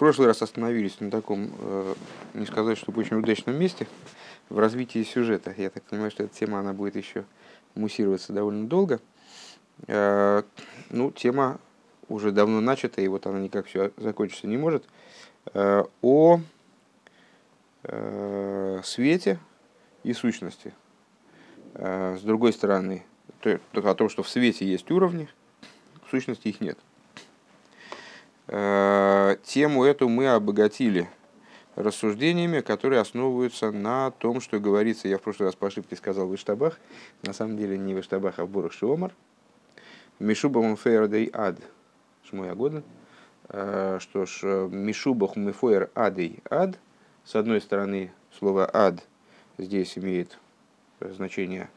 прошлый раз остановились на таком, э, не сказать, что очень удачном месте в развитии сюжета. Я так понимаю, что эта тема она будет еще муссироваться довольно долго. Э, ну, тема уже давно начата, и вот она никак все закончиться не может. Э, о свете и сущности. С другой стороны, о том, что в свете есть уровни, в сущности их нет. Э, тему эту мы обогатили рассуждениями, которые основываются на том, что говорится, я в прошлый раз по ошибке сказал в Иштабах, на самом деле не в Иштабах, а в Бурах Шиомар, Мишубам фейрдей ад, шмой агоден, э, что ж, Мишубах мифойр адей ад, с одной стороны, слово ад здесь имеет значение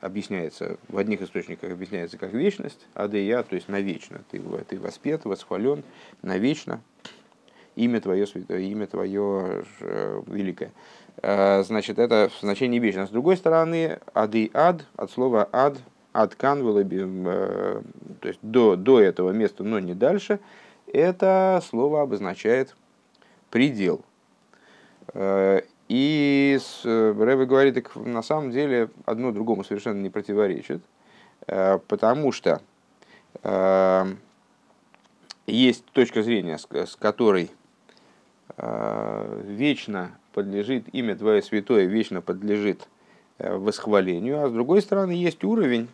объясняется, в одних источниках объясняется как вечность, адея, то есть навечно. Ты, ты воспет, восхвален, навечно. Имя твое святое, имя твое э, великое. Э, значит, это значение вечно. С другой стороны, ады ад, от слова ад, ад кан, э, то есть до, до этого места, но не дальше, это слово обозначает предел. И э, Рэбе говорит, так на самом деле одно другому совершенно не противоречит, э, потому что э, есть точка зрения, с которой вечно подлежит имя Твое Святое, вечно подлежит восхвалению, а с другой стороны есть уровень,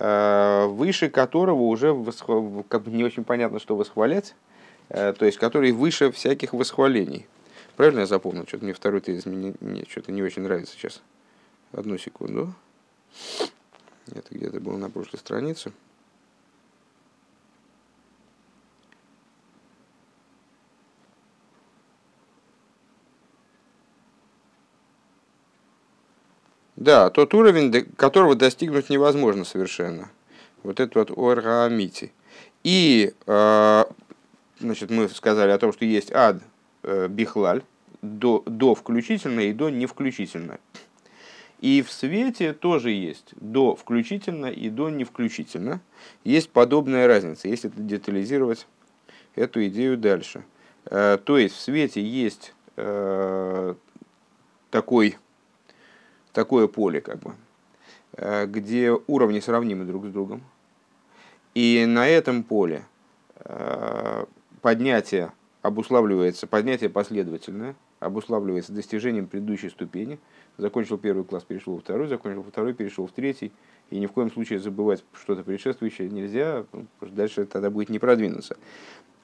выше которого уже как бы не очень понятно, что восхвалять, то есть который выше всяких восхвалений. Правильно я запомнил? Что-то мне второй тезис мне, мне что-то не очень нравится сейчас. Одну секунду. Это где-то было на прошлой странице. Да, тот уровень, которого достигнуть невозможно совершенно. Вот это вот оргаамити. И, э, значит, мы сказали о том, что есть ад, бихлаль, до, до включительно и до не включительно. И в свете тоже есть до включительно и до не включительно. Есть подобная разница, если детализировать эту идею дальше. Э, то есть в свете есть э, такой, такое поле, как бы, где уровни сравнимы друг с другом. И на этом поле поднятие обуславливается, поднятие последовательное, обуславливается достижением предыдущей ступени. Закончил первый класс, перешел во второй, закончил второй, перешел в третий. И ни в коем случае забывать что-то предшествующее нельзя, потому что дальше тогда будет не продвинуться.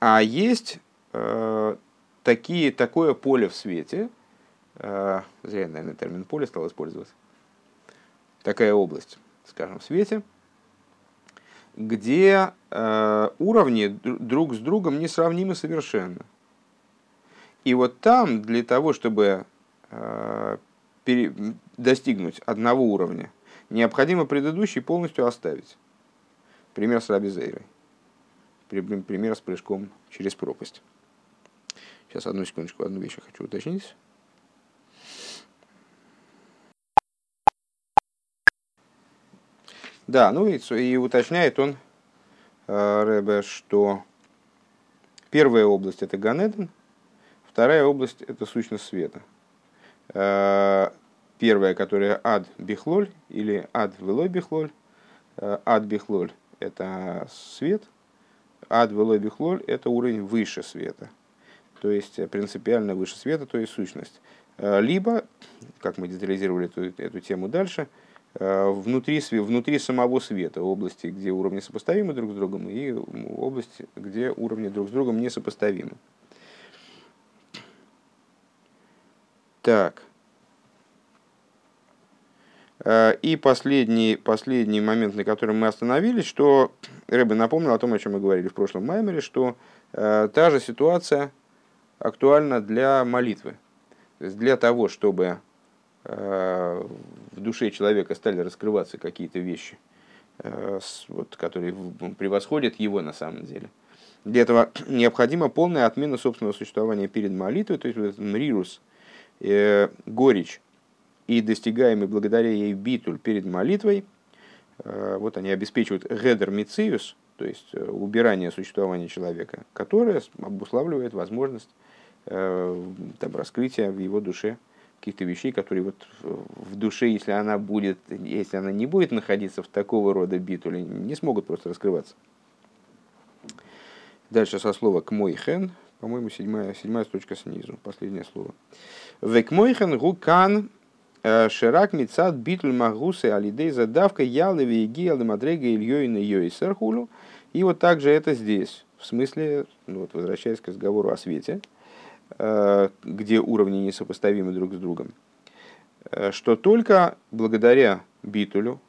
А есть э, такие, такое поле в свете, э, зря, наверное, термин поле стал использовать, такая область, скажем, в свете, где э, уровни друг с другом несравнимы совершенно. И вот там для того, чтобы э, пере, достигнуть одного уровня, необходимо предыдущий полностью оставить. Пример с Рабизейрой. Пример с прыжком через пропасть. Сейчас одну секундочку, одну вещь я хочу уточнить. Да, ну и, и уточняет он, э, Рэбе, что первая область это Ганеден, Вторая область – это сущность света. Э, первая, которая ад бихлоль или ад велой бихлоль. Э, ад бихлоль – это свет, ад велой бихлоль – это уровень выше света. То есть принципиально выше света, то есть сущность. Либо, как мы детализировали эту, эту тему дальше, внутри, внутри самого света, области, где уровни сопоставимы друг с другом, и области, где уровни друг с другом несопоставимы. Так. Э, и последний, последний момент, на котором мы остановились, что Рэбе напомнил о том, о чем мы говорили в прошлом маймере, что э, та же ситуация актуальна для молитвы. То есть для того, чтобы э, в душе человека стали раскрываться какие-то вещи, э, вот, которые превосходят его на самом деле. Для этого необходима полная отмена собственного существования перед молитвой, то есть вот этот мрирус – э, горечь и достигаемый благодаря ей битуль перед молитвой, э, вот они обеспечивают гедер мициус, то есть э, убирание существования человека, которое обуславливает возможность э, там, раскрытия в его душе каких-то вещей, которые вот в душе, если она будет, если она не будет находиться в такого рода битуле, не смогут просто раскрываться. Дальше со слова к мой хен, по-моему, седьмая, седьмая строчка снизу, последнее слово. Век мой хен гукан э, ширак мицад битуль магусы алидей задавка ялеви иги алдемадрега ильёйна йойсерхулю. И вот также это здесь, в смысле, ну вот возвращаясь к разговору о свете, где уровни несопоставимы друг с другом, э, что только благодаря битулю,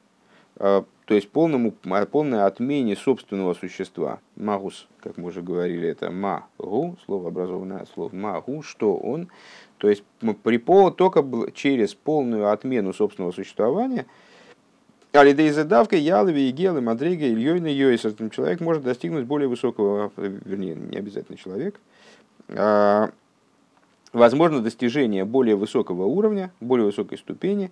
э, то есть полному, полной отмене собственного существа, магус, как мы уже говорили, это магу, слово образованное от слов магу, что он, то есть при пол, только через полную отмену собственного существования, Алидейза давка, ялови, гелы, мадрига, ильёйна, йойс, человек может достигнуть более высокого, вернее, не обязательно человек, а возможно достижение более высокого уровня, более высокой ступени.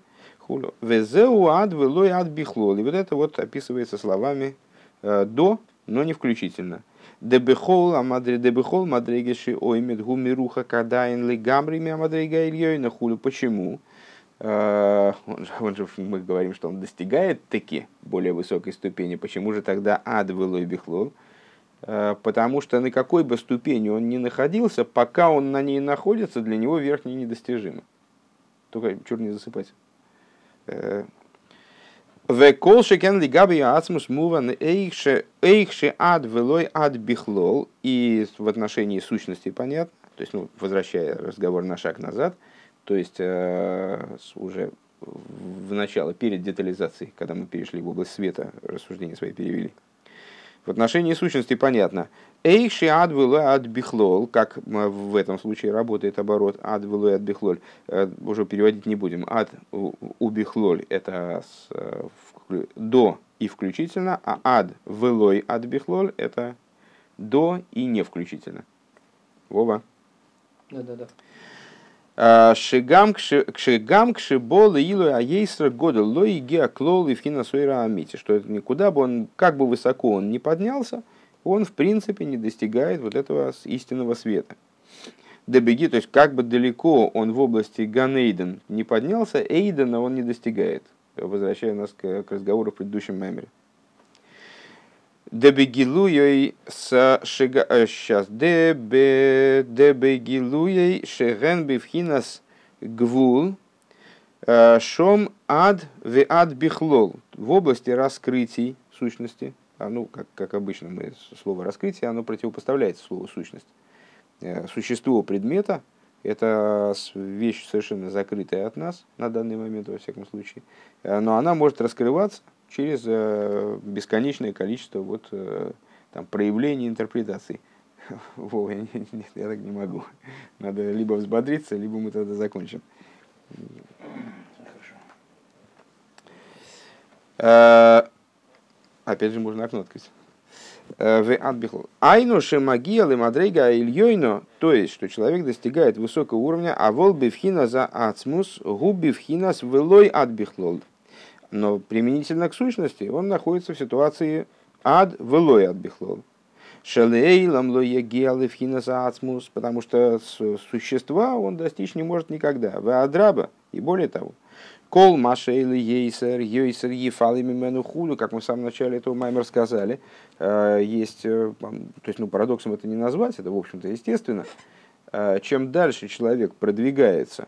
Везеу ад велой ад бихлол. И вот это вот описывается словами э, до, но не включительно. Дебехол амадре дебехол мадрегеши оймет гумируха кадайн ли гамрими амадрега ильёйна хулю. Почему? Э, он же, он же, мы говорим, что он достигает таки более высокой ступени. Почему же тогда ад велой бихлол? Э, потому что на какой бы ступени он ни находился, пока он на ней находится, для него верхний недостижимо. Только чур не засыпать. Э, ад бихлол. И в отношении сущности понятно. То есть, ну, возвращая разговор на шаг назад, то есть э, уже в начало, перед детализацией, когда мы перешли в область света, рассуждения свои перевели. В отношении сущности понятно. Эйши адвилу ад бихлол, как в этом случае работает оборот адвилу ад бихлоль, э, уже переводить не будем. Ад у бихлоль это с, э, до и включительно, а ад велой ад бихлоль это до и не включительно. Вова. Да, да, да. А, шигам кшибол илу аейсра года лои геоклол и вхина сойра амити, что это никуда бы он, как бы высоко он не поднялся, он в принципе не достигает вот этого истинного света. Дебеги, то есть как бы далеко он в области Ганейден не поднялся, Эйдена он не достигает. Возвращая нас к разговору в предыдущем мемере. Дебегилуей с шига... Сейчас. Дебегилуей шеген бифхинас гвул шом ад ве ад бихлол. В области раскрытий сущности, а ну, как, как обычно мы слово раскрытие, оно противопоставляется слову сущность. Существо предмета – это вещь совершенно закрытая от нас на данный момент, во всяком случае. Но она может раскрываться через э, бесконечное количество вот, э, там, проявлений интерпретаций. Вова, я, нет, я так не могу. Надо либо взбодриться, либо мы тогда закончим. Э, опять же, можно окно открыть. Айну шемагиал и мадрейга ильёйно, то есть, что человек достигает высокого уровня, а вол бифхина за ацмус, губ бифхинас велой адбихлол но применительно к сущности он находится в ситуации ад велой ад бихлол. Шалей ламло егиал ацмус, потому что существа он достичь не может никогда. В адраба, и более того. Кол машейли ейсер, ейсер ефалы мимену худу, как мы в самом начале этого маймер сказали, э, есть, э, то есть, ну, парадоксом это не назвать, это, в общем-то, естественно. Э, чем дальше человек продвигается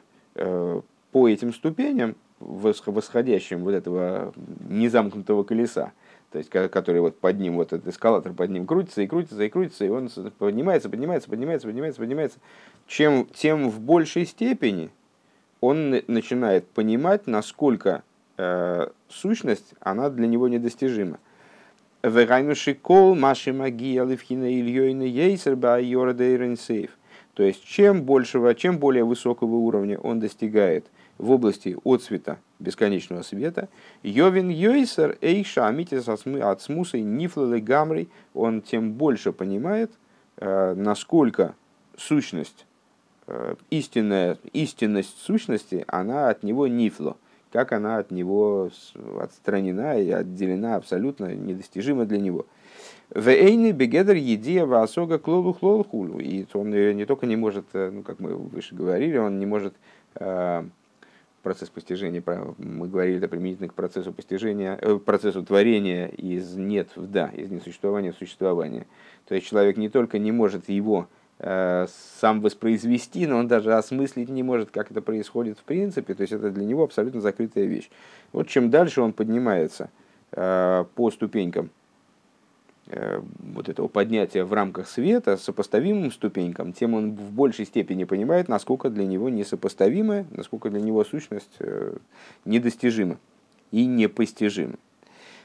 по этим ступеням, восходящим вот этого незамкнутого колеса, то есть который вот под ним, вот этот эскалатор под ним крутится и крутится и крутится, и он поднимается, поднимается, поднимается, поднимается, поднимается, чем, тем в большей степени он начинает понимать, насколько э, сущность, она для него недостижима. маши магия левхина ильёйна ейсер ба То есть, чем большего, чем более высокого уровня он достигает – в области отцвета бесконечного света. Йовин Йойсер Эйша Амитис от Смуса Нифлалы Гамрей, он тем больше понимает, э, насколько сущность, э, истинная, истинность сущности, она от него нифло, как она от него отстранена и отделена абсолютно недостижима для него. Вейны бегедер едия васога клолу хлолу хулу. И он не только не может, ну, как мы выше говорили, он не может процесс постижения, мы говорили это применительно к процессу постижения, э, процессу творения из нет в да, из несуществования в существование. То есть человек не только не может его э, сам воспроизвести, но он даже осмыслить не может, как это происходит в принципе. То есть это для него абсолютно закрытая вещь. Вот чем дальше он поднимается э, по ступенькам вот этого поднятия в рамках света сопоставимым ступенькам, тем он в большей степени понимает, насколько для него несопоставимая, насколько для него сущность э, недостижима и непостижима.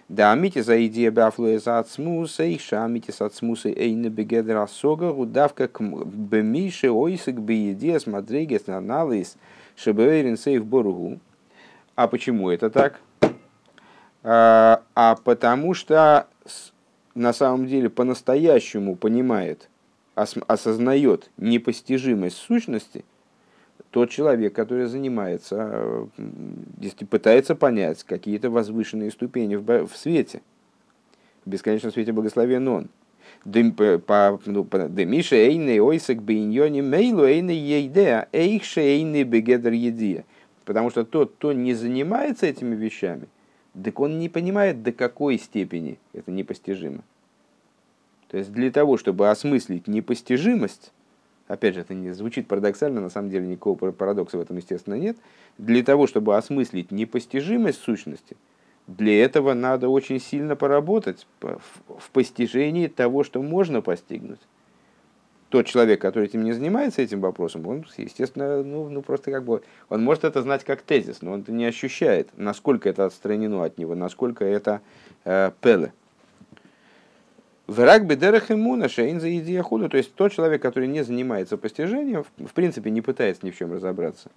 Да, амити за идея бафлуя за ацмуса, и шамити с ацмуса эйна бегедра сога, удавка к бемише ойсик беедия смотрегес на анализ шебеверин сейв боругу. А почему это так? А, а потому что на самом деле по-настоящему понимает, осознает непостижимость сущности, тот человек, который занимается, если пытается понять какие-то возвышенные ступени в, свете, в бесконечном свете благословен он. Бегедр едия. Потому что тот, кто не занимается этими вещами, так он не понимает, до какой степени это непостижимо. То есть для того, чтобы осмыслить непостижимость, опять же, это не звучит парадоксально, на самом деле никакого парадокса в этом, естественно, нет, для того, чтобы осмыслить непостижимость сущности, для этого надо очень сильно поработать в постижении того, что можно постигнуть. Тот человек, который этим не занимается, этим вопросом, он, естественно, ну, ну просто как бы, он может это знать как тезис, но он это не ощущает, насколько это отстранено от него, насколько это э, пеле. Враг бедерах иммуна шейн за идея худа. То есть тот человек, который не занимается постижением, в принципе не пытается ни в чем разобраться,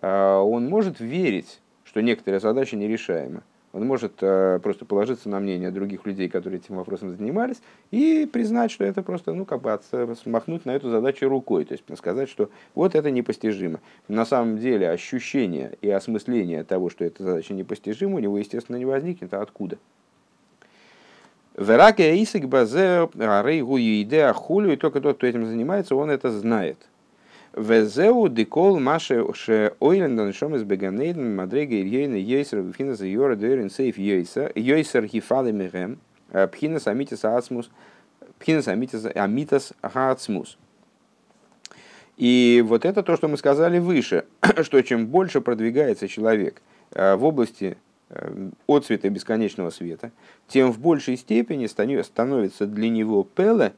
а, он может верить, что некоторые задачи нерешаемы. Он может э, просто положиться на мнение других людей, которые этим вопросом занимались, и признать, что это просто, ну, как бы смахнуть на эту задачу рукой, то есть сказать, что вот это непостижимо. На самом деле ощущение и осмысление того, что эта задача непостижима, у него, естественно, не возникнет, а откуда? Вераке Исик Базе Рейгу Идея Хулю, и только тот, кто этим занимается, он это знает. Везеу декол маше ше ойлен даншом из беганейден мадрега ирьейна йойсер вфина за йора дверин сейф йойсер йойсер хифалы мегем пхина самитис ацмус пхина самитис амитас хаацмус. И вот это то, что мы сказали выше, что чем больше продвигается человек в области Э, от цвета бесконечного света, тем в большей степени становится для него пеле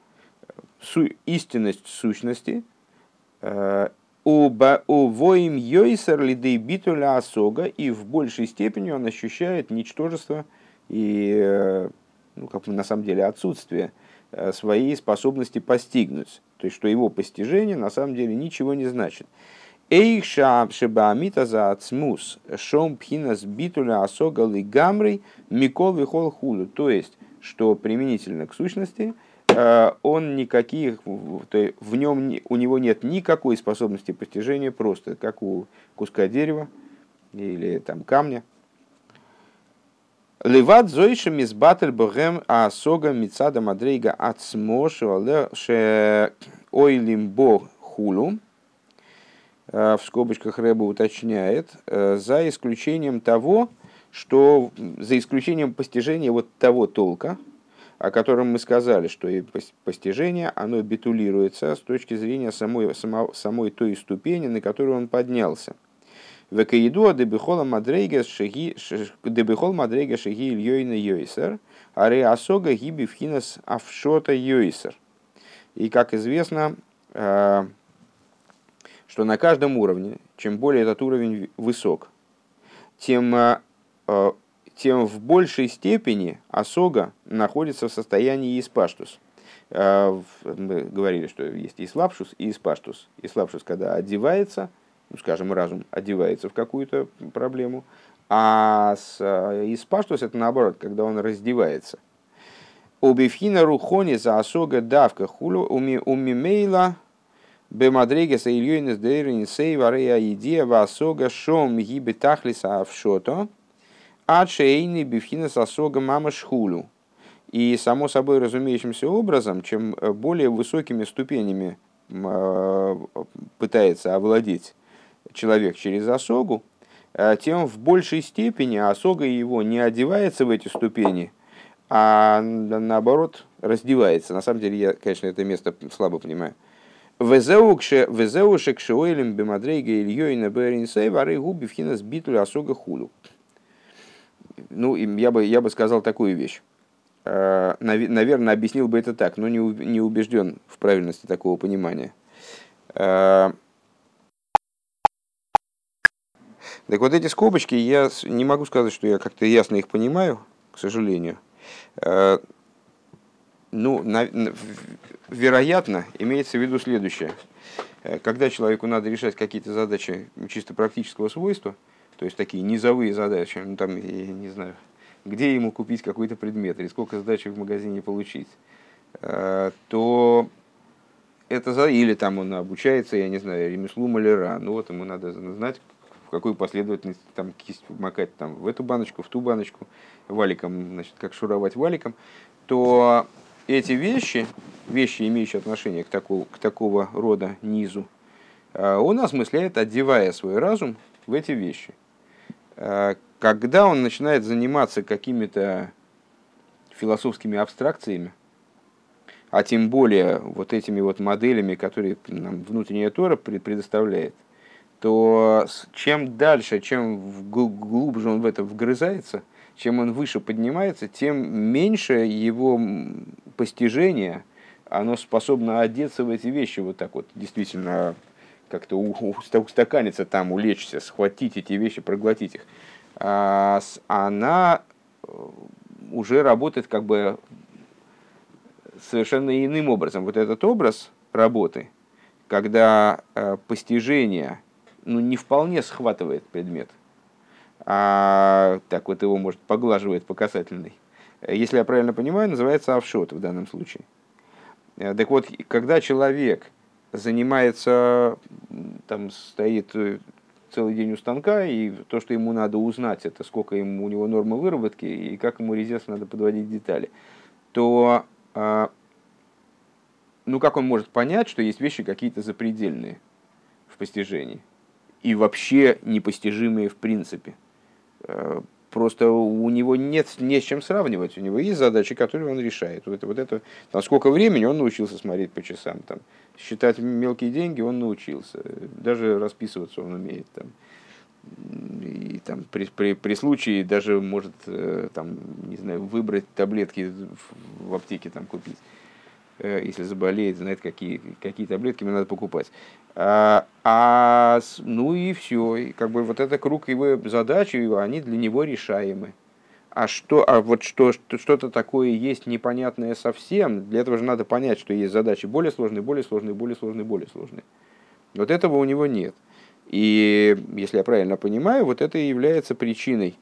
истинность сущности, э, у воим йойсер лидей битуля осога, и в большей степени он ощущает ничтожество и, э, ну, как на самом деле, отсутствие своей способности постигнуть. То есть, что его постижение на самом деле ничего не значит. Эйх шебаамита за ацмус, шом пхинас битуля асога гамрей микол вихол худу. То есть, что применительно к сущности, э, он никаких, в нем, у него нет никакой способности постижения, просто как у куска дерева или там камня. Леват зойша мизбатель богем асога мицада мадрейга ацмошу ше ойлимбо хулу. Э, в скобочках Рэба уточняет, э, за исключением того, что за исключением постижения вот того толка, о котором мы сказали, что и постижение, оно битулируется с точки зрения самой, самой, самой той ступени, на которую он поднялся. Векаиду дебихола мадрейга шеги дебихол мадрейга шеги ильёйна йойсер, аре асога гиби вхинас авшота йойсер. И как известно, э, что на каждом уровне, чем более этот уровень высок, тем, э, э, тем в большей степени осога находится в состоянии испаштус. Э, мы говорили, что есть ислапшус и испаштус. Ислапшус, когда одевается, ну, скажем, разум одевается в какую-то проблему, а с испаштус это наоборот, когда он раздевается. Убивхина рухони за осога давка хулю умимейла Бемадрегеса Ильёйнес Дейрин Сейварея Идея Васога Шом Гибе Тахлиса Авшото Адшейни Бифхина Сасога Мама Шхулю. И само собой разумеющимся образом, чем более высокими ступенями пытается овладеть человек через осогу, тем в большей степени осога его не одевается в эти ступени, а наоборот раздевается. На самом деле, я, конечно, это место слабо понимаю. Везеуше кшиоилем бемадрейга ильёйна беринсей вары губи вхина сбитуль осога худу. Ну, я бы, я бы сказал такую вещь. Э, наверное, объяснил бы это так, но не, не убежден в правильности такого понимания. Э, так вот эти скобочки, я не могу сказать, что я как-то ясно их понимаю, к сожалению. Э, ну, на, вероятно, имеется в виду следующее. Когда человеку надо решать какие-то задачи чисто практического свойства, то есть такие низовые задачи, ну там, я не знаю, где ему купить какой-то предмет или сколько сдачи в магазине получить, э, то это за... или там он обучается, я не знаю, ремеслу маляра, ну вот ему надо знать, в какую последовательность там кисть макать там в эту баночку, в ту баночку, валиком, значит, как шуровать валиком, то эти вещи, вещи, имеющие отношение к такого, к такого рода низу, э, он осмысляет, одевая свой разум в эти вещи. Э, когда он начинает заниматься какими-то философскими абстракциями, а тем более вот этими вот моделями, которые нам внутренняя Тора предоставляет, то чем дальше, чем глубже он в это вгрызается, чем он выше поднимается, тем меньше его постижение, оно способно одеться в эти вещи вот так вот, действительно как-то устаканиться там, улечься, схватить эти вещи, проглотить их. А она э, уже работает как бы совершенно иным образом. Вот этот образ работы, когда э, постижение ну, не вполне схватывает предмет, а так вот его, может, поглаживает по касательной. Если я правильно понимаю, называется офшот в данном случае. Э, так вот, когда человек занимается, там стоит э, целый день у станка, и то, что ему надо узнать, это сколько ему, у него норма выработки, и как ему резерв надо подводить детали, то а, ну как он может понять, что есть вещи какие-то запредельные в постижении и вообще непостижимые в принципе? Просто у него нет не с чем сравнивать. У него есть задачи, которые он решает. Вот это, вот это, там, сколько времени он научился смотреть по часам. Там, считать мелкие деньги он научился. Даже расписываться он умеет. Там. И там, при, при, при случае даже может э, там, не знаю, выбрать таблетки в аптеке там, купить. Э, если заболеет, знает, какие, какие таблетки мне надо покупать. А, а, ну и все. И как бы вот это круг его задач, они для него решаемы. А что, а вот что, что-то такое есть непонятное совсем, для этого же надо понять, что есть задачи более сложные, более сложные, более сложные, более сложные. Вот этого у него нет. И если я правильно понимаю, вот это и является причиной,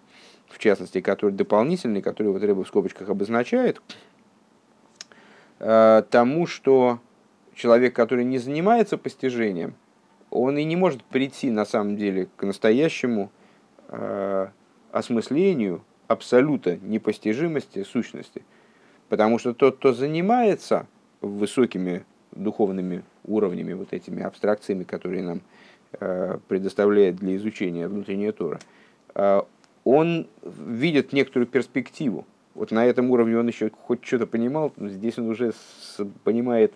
в частности, который дополнительный, который вот Рэба в скобочках обозначает, тому, что человек, который не занимается постижением, он и не может прийти на самом деле к настоящему э, осмыслению абсолюта непостижимости сущности. Потому что тот, кто занимается высокими духовными уровнями, вот этими абстракциями, которые нам э, предоставляет для изучения внутренняя Тора, э, он видит некоторую перспективу вот на этом уровне он еще хоть что-то понимал, здесь он уже понимает,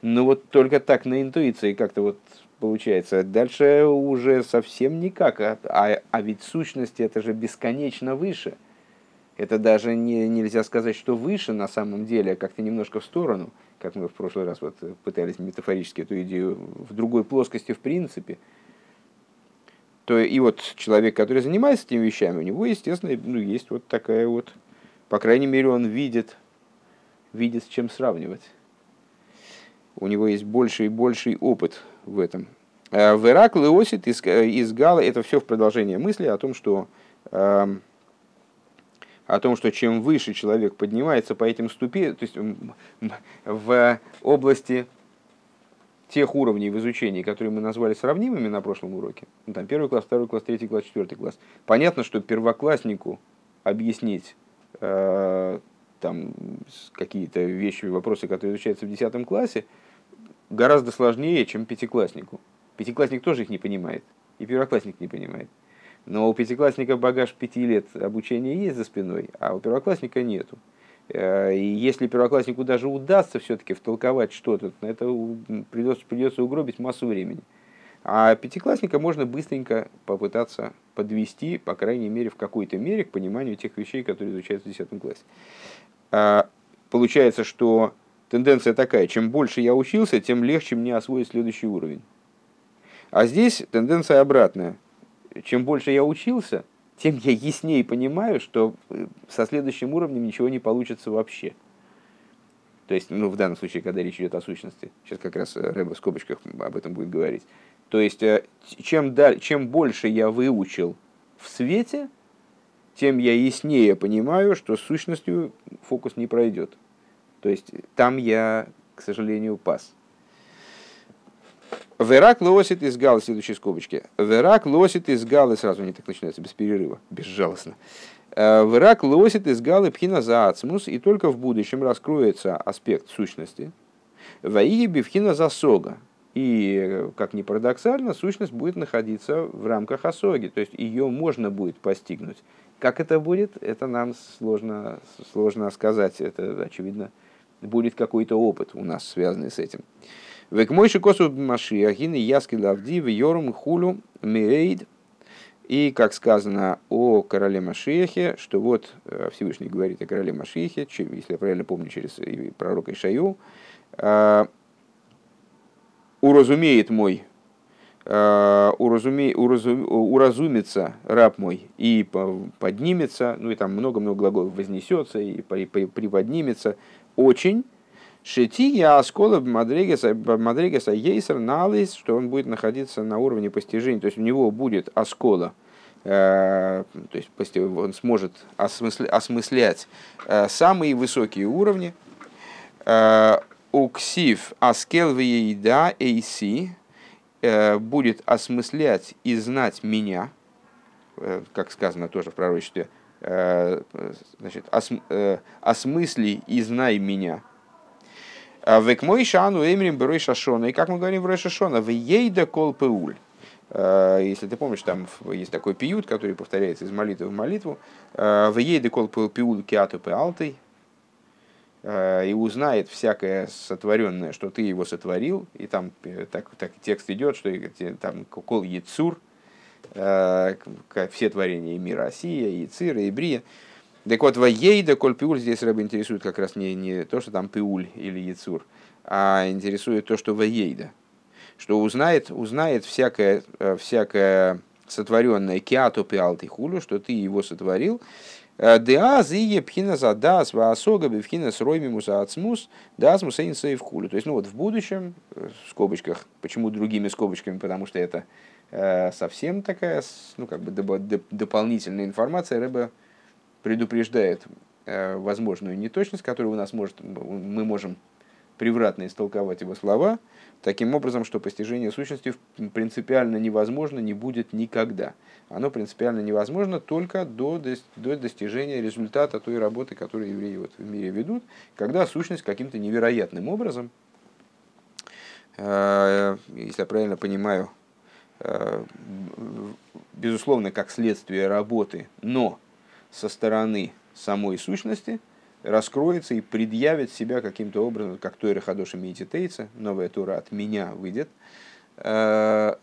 ну вот только так на интуиции как-то вот получается. Дальше уже совсем никак, а, а, а ведь сущность это же бесконечно выше. Это даже не, нельзя сказать, что выше на самом деле, а как-то немножко в сторону, как мы в прошлый раз вот пытались метафорически эту идею в другой плоскости в принципе. То и вот человек, который занимается этими вещами, у него, естественно, ну, есть вот такая вот по крайней мере, он видит, видит, с чем сравнивать. У него есть больший и больший опыт в этом. А в Иракл и Осит из, из Гала, это все в продолжение мысли о том, что э, о том, что чем выше человек поднимается по этим ступеням, то есть в области тех уровней в изучении, которые мы назвали сравнимыми на прошлом уроке, ну, там первый класс, второй класс, третий класс, четвертый класс, понятно, что первокласснику объяснить Э, там какие-то вещи, вопросы, которые изучаются в 10 классе, гораздо сложнее, чем пятикласснику. Пятиклассник тоже их не понимает, и первоклассник не понимает. Но у пятиклассника багаж пяти лет обучения есть за спиной, а у первоклассника нету. Э, и если первокласснику даже удастся все-таки втолковать что-то, на это придется, придется угробить массу времени. А пятиклассника можно быстренько попытаться подвести, по крайней мере, в какой-то мере к пониманию тех вещей, которые изучаются в 10 классе. А, получается, что тенденция такая, чем больше я учился, тем легче мне освоить следующий уровень. А здесь тенденция обратная. Чем больше я учился, тем я яснее понимаю, что э, со следующим уровнем ничего не получится вообще. То есть, ну, в данном случае, когда речь идет о сущности, сейчас как раз Рэба в скобочках об этом будет говорить. То есть, э, чем, даль, чем больше я выучил в свете, тем я яснее понимаю, что с сущностью фокус не пройдет. То есть, там я, к сожалению, пас. Верак лосит из галы, следующей скобочки. Верак лосит из галы, сразу они так начинаются, без перерыва, безжалостно. Верак лосит из галы пхина за ацмус, и только в будущем раскроется аспект сущности. Ваиги бифхина за сога. И, как ни парадоксально, сущность будет находиться в рамках осоги, то есть ее можно будет постигнуть. Как это будет, это нам сложно, сложно сказать. Это, очевидно, будет какой-то опыт у нас, связанный с этим. Век мой косу Машиахин и яски лавди в йорум хулю мирейд. И, как сказано о короле Машиахе, что вот э, Всевышний говорит о короле Машиахе, если я правильно помню, через пророка Ишаю, э, уразумеет мой, э, уразуме, уразум, уразумится раб мой и поднимется, ну и там много-много глаголов вознесется и приподнимется. Очень, Шети я оскола Мадрегеса Ейсер Налис, что он будет находиться на уровне постижения, то есть у него будет оскола, э, то есть он сможет осмыслять э, самые высокие уровни. Э, Уксив аскел еда эйси будет осмыслять и знать меня, как сказано тоже в пророчестве, значит, осмысли и знай меня – а Век мой шану эмрим берой шашона. И как мы говорим в Рошашона, в ейда кол пеуль. Если ты помнишь, там есть такой пиют, который повторяется из молитвы в молитву. В ейда кол пеуль киату пеалтой. И узнает всякое сотворенное, что ты его сотворил. И там э, так, так текст идет, что там кол яцур, все творения мира Россия, Яцира, и Брия. Так вот, воейда, коль пиуль, здесь рыба интересует как раз не, не то, что там пиуль или яцур, а интересует то, что воейда. Что узнает, узнает всякое, э, всякое сотворенное киату пиалты хулю, что ты его сотворил, э, Деаз и пхина за дас ваасога бифхина с роймимус ацмус дас мусейн сейв хулю. То есть, ну вот в будущем, э, в скобочках, почему другими скобочками, потому что это совсем такая, ну как бы дополнительная информация, рыба предупреждает э, возможную неточность, которую у нас может, мы можем превратно истолковать его слова, таким образом, что постижение сущности принципиально невозможно, не будет никогда. Оно принципиально невозможно только до, до достижения результата той работы, которую евреи вот в мире ведут, когда сущность каким-то невероятным образом, э, если я правильно понимаю, э, безусловно, как следствие работы, но со стороны самой сущности раскроется и предъявит себя каким-то образом, как Тойра Хадоша Мититейца, новая Тура от меня выйдет, э,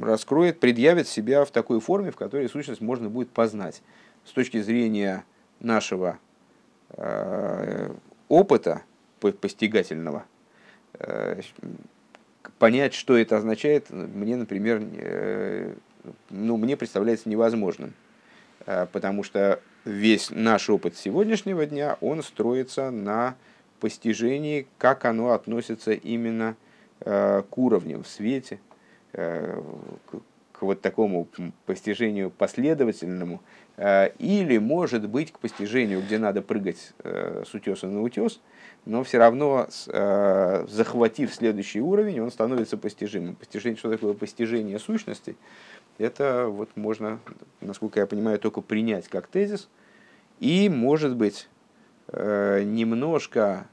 раскроет, предъявит себя в такой форме, в которой сущность можно будет познать. С точки зрения нашего э, опыта постигательного, э, понять, что это означает, мне, например, ну, мне представляется невозможным. Потому что весь наш опыт сегодняшнего дня, он строится на постижении, как оно относится именно э, к уровням в свете, э, к вот такому постижению последовательному, или, может быть, к постижению, где надо прыгать с утеса на утес, но все равно, захватив следующий уровень, он становится постижимым. Постижение, что такое постижение сущности – это вот можно, насколько я понимаю, только принять как тезис. И, может быть, немножко,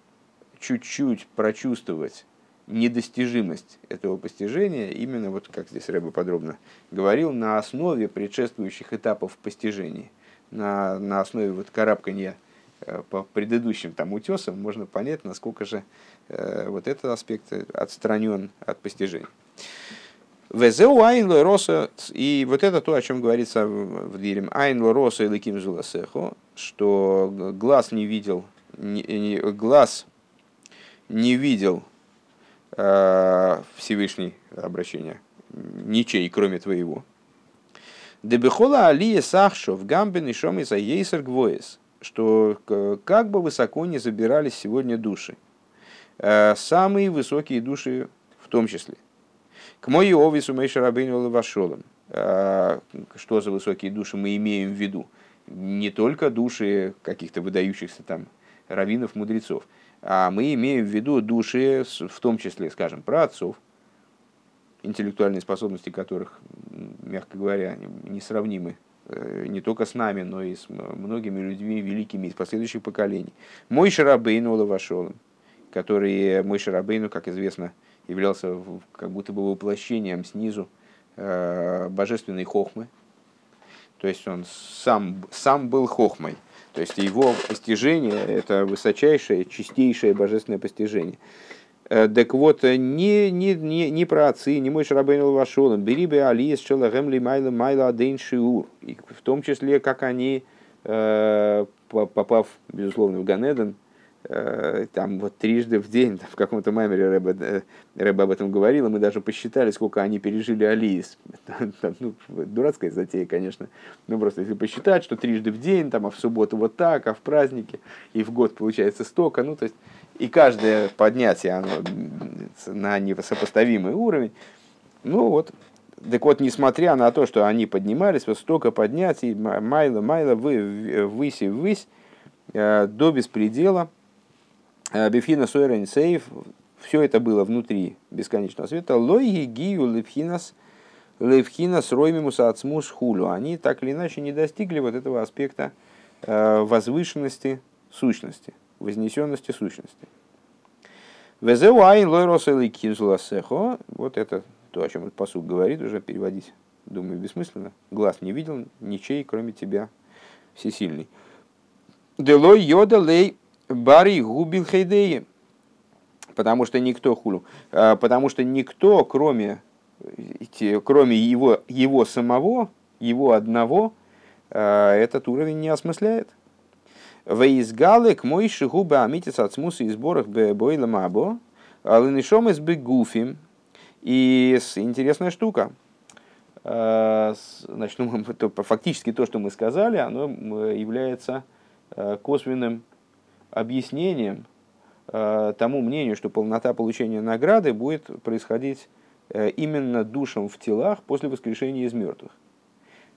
чуть-чуть прочувствовать недостижимость этого постижения, именно вот как здесь Рэба подробно говорил, на основе предшествующих этапов постижения, на, на основе вот карабкания э, по предыдущим там утесам можно понять, насколько же э, вот этот аспект отстранен от постижения. Везеу айнло роса, и вот это то, о чем говорится в Дилем. Айнло роса и ликим зуласехо, что глаз не видел, не, не, глаз не видел Э, Всевышний обращение, ничей, кроме твоего. Дебехола алия сахшов гамбен и шомиса ейсер гвоес, что как бы высоко не забирались сегодня души, э, самые высокие души в том числе. К моей овису Мейша Рабейну Лавашолом. Э, что за высокие души мы имеем в виду? Не только души каких-то выдающихся там раввинов, мудрецов, а мы имеем в виду души, в том числе, скажем, про отцов, интеллектуальные способности которых, мягко говоря, несравнимы э, не только с нами, но и с многими людьми великими из последующих поколений. Мой Шарабейну Лавашолом, который мой Шарабейну, как известно, являлся как будто бы воплощением снизу э, божественной хохмы. То есть он сам, сам был хохмой. То есть его постижение – это высочайшее, чистейшее божественное постижение. Э, так вот, не, не, не, не про отцы, не мой шрабейн вашолом, бери бы алиес шелагем ли майла майла адейн шиур. И в том числе, как они, э, попав, безусловно, в Ганеден, Э, там вот трижды в день, в каком-то маймере Рэбе, э, Рэбе об этом говорил, и мы даже посчитали, сколько они пережили Алиис. Ну, дурацкая затея, конечно. Ну, просто если посчитать, что трижды в день, там, а в субботу вот так, а в празднике, и в год получается столько, ну, то есть, и каждое поднятие, оно на несопоставимый уровень. Ну, вот, так вот, несмотря на то, что они поднимались, вот столько поднятий, майла, майла, вы, высь и высь, э, до беспредела – Э, Бифхина Сойрен Сейф, все это было внутри бесконечного света. Лои Гию Лепхинас Лепхинас Роймимус Ацмус Хулю. Они так или иначе не достигли вот этого аспекта э, возвышенности сущности, вознесенности сущности. Везеу айн лойрос сехо. Вот это то, о чем этот посуд говорит, уже переводить, думаю, бессмысленно. Глаз не видел ничей, кроме тебя, всесильный. Делой йода лей Бари губил хейдеи. Потому что никто хулу. А, потому что никто, кроме, кроме его, его самого, его одного, а, этот уровень не осмысляет. Вейзгалы к мой губы амитис от смуса и сборах бойла мабо, лынышом из бегуфим. И интересная штука. Значит, ну, фактически то, что мы сказали, оно является косвенным объяснением э, тому мнению, что полнота получения награды будет происходить э, именно душам в телах после воскрешения из мертвых.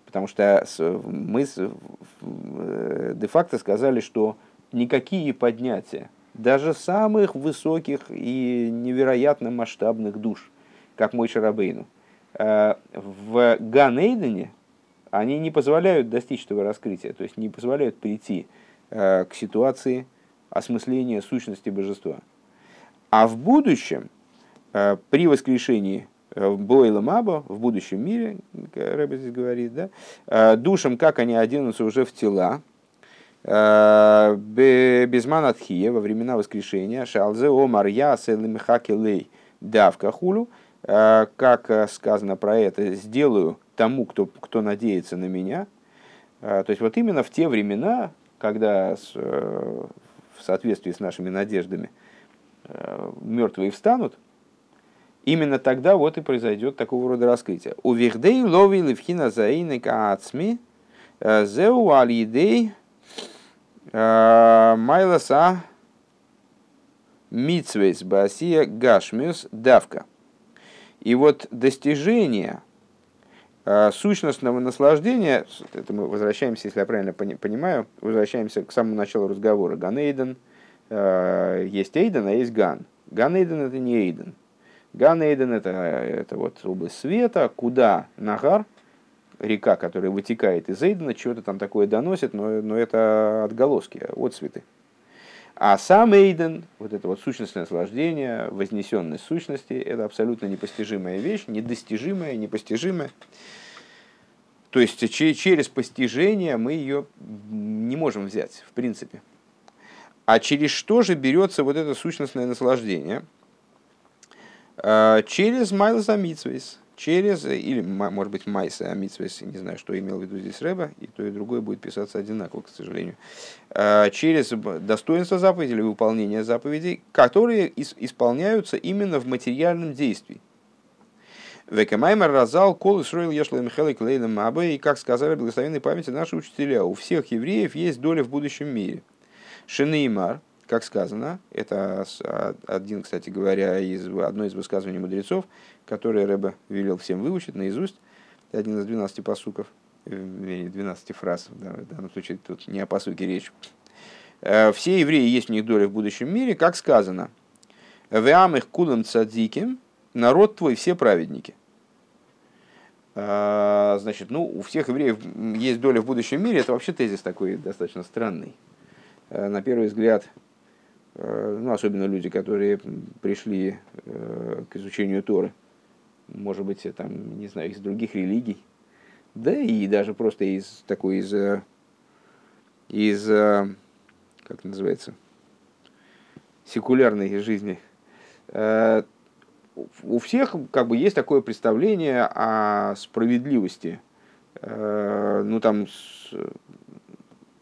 Потому что мы э, де-факто сказали, что никакие поднятия, даже самых высоких и невероятно масштабных душ, как мой Шарабейну, в Ганейдене они не позволяют достичь этого раскрытия, то есть не позволяют прийти к ситуации, осмысление сущности божества. А в будущем, э, при воскрешении э, Бойла Маба, в будущем мире, Рэбе здесь говорит, да, э, душам, как они оденутся уже в тела, Безман Атхия, во времена воскрешения, Шалзе Омар Ясе Лей Давка Хулю, как сказано про это, сделаю тому, кто, кто надеется на меня. То есть вот именно в те времена, когда в соответствии с нашими надеждами, э, мертвые встанут, именно тогда вот и произойдет такого рода раскрытие. У вихдей лови левхина заины каацми э, зеу алидей э, майласа мицвейс басия гашмиус давка. И вот достижение сущностного наслаждения, это мы возвращаемся, если я правильно понимаю, возвращаемся к самому началу разговора. Ганейден, есть Эйден, а есть Ган. Ганейден это не Эйден. Ганейден это, это вот область света, куда Нагар, река, которая вытекает из Эйдена, что-то там такое доносит, но, но это отголоски, отцветы. А сам Эйден, вот это вот сущностное наслаждение, вознесенность сущности, это абсолютно непостижимая вещь, недостижимая, непостижимая. То есть через постижение мы ее не можем взять, в принципе. А через что же берется вот это сущностное наслаждение? А, через Майлза Митсвейс, через, или, может быть, Майса Митсвейс, не знаю, что имел в виду здесь Рэба, и то, и другое будет писаться одинаково, к сожалению. А, через достоинство заповедей или выполнение заповедей, которые исполняются именно в материальном действии. Векамаймер разал кол Исроил Ешла Михаил Клейна Мабе, и как сказали благословенной памяти наши учителя, у всех евреев есть доля в будущем мире. Шинеймар, как сказано, это один, кстати говоря, из, одно из высказываний мудрецов, которое Рэбе велел всем выучить наизусть, один из 12 посуков, 12 фраз, да, в данном случае тут не о посуке речь. Э, все евреи есть у них доля в будущем мире, как сказано, «Веам их кулам цадиким, народ твой все праведники». Э, значит, ну, у всех евреев есть доля в будущем мире, это вообще тезис такой достаточно странный. Э, на первый взгляд, э, ну, особенно люди, которые пришли э, к изучению Торы, может быть, там, не знаю, из других религий, да и даже просто из такой, из, из как называется, секулярной жизни. У всех как бы есть такое представление о справедливости. Ну, там,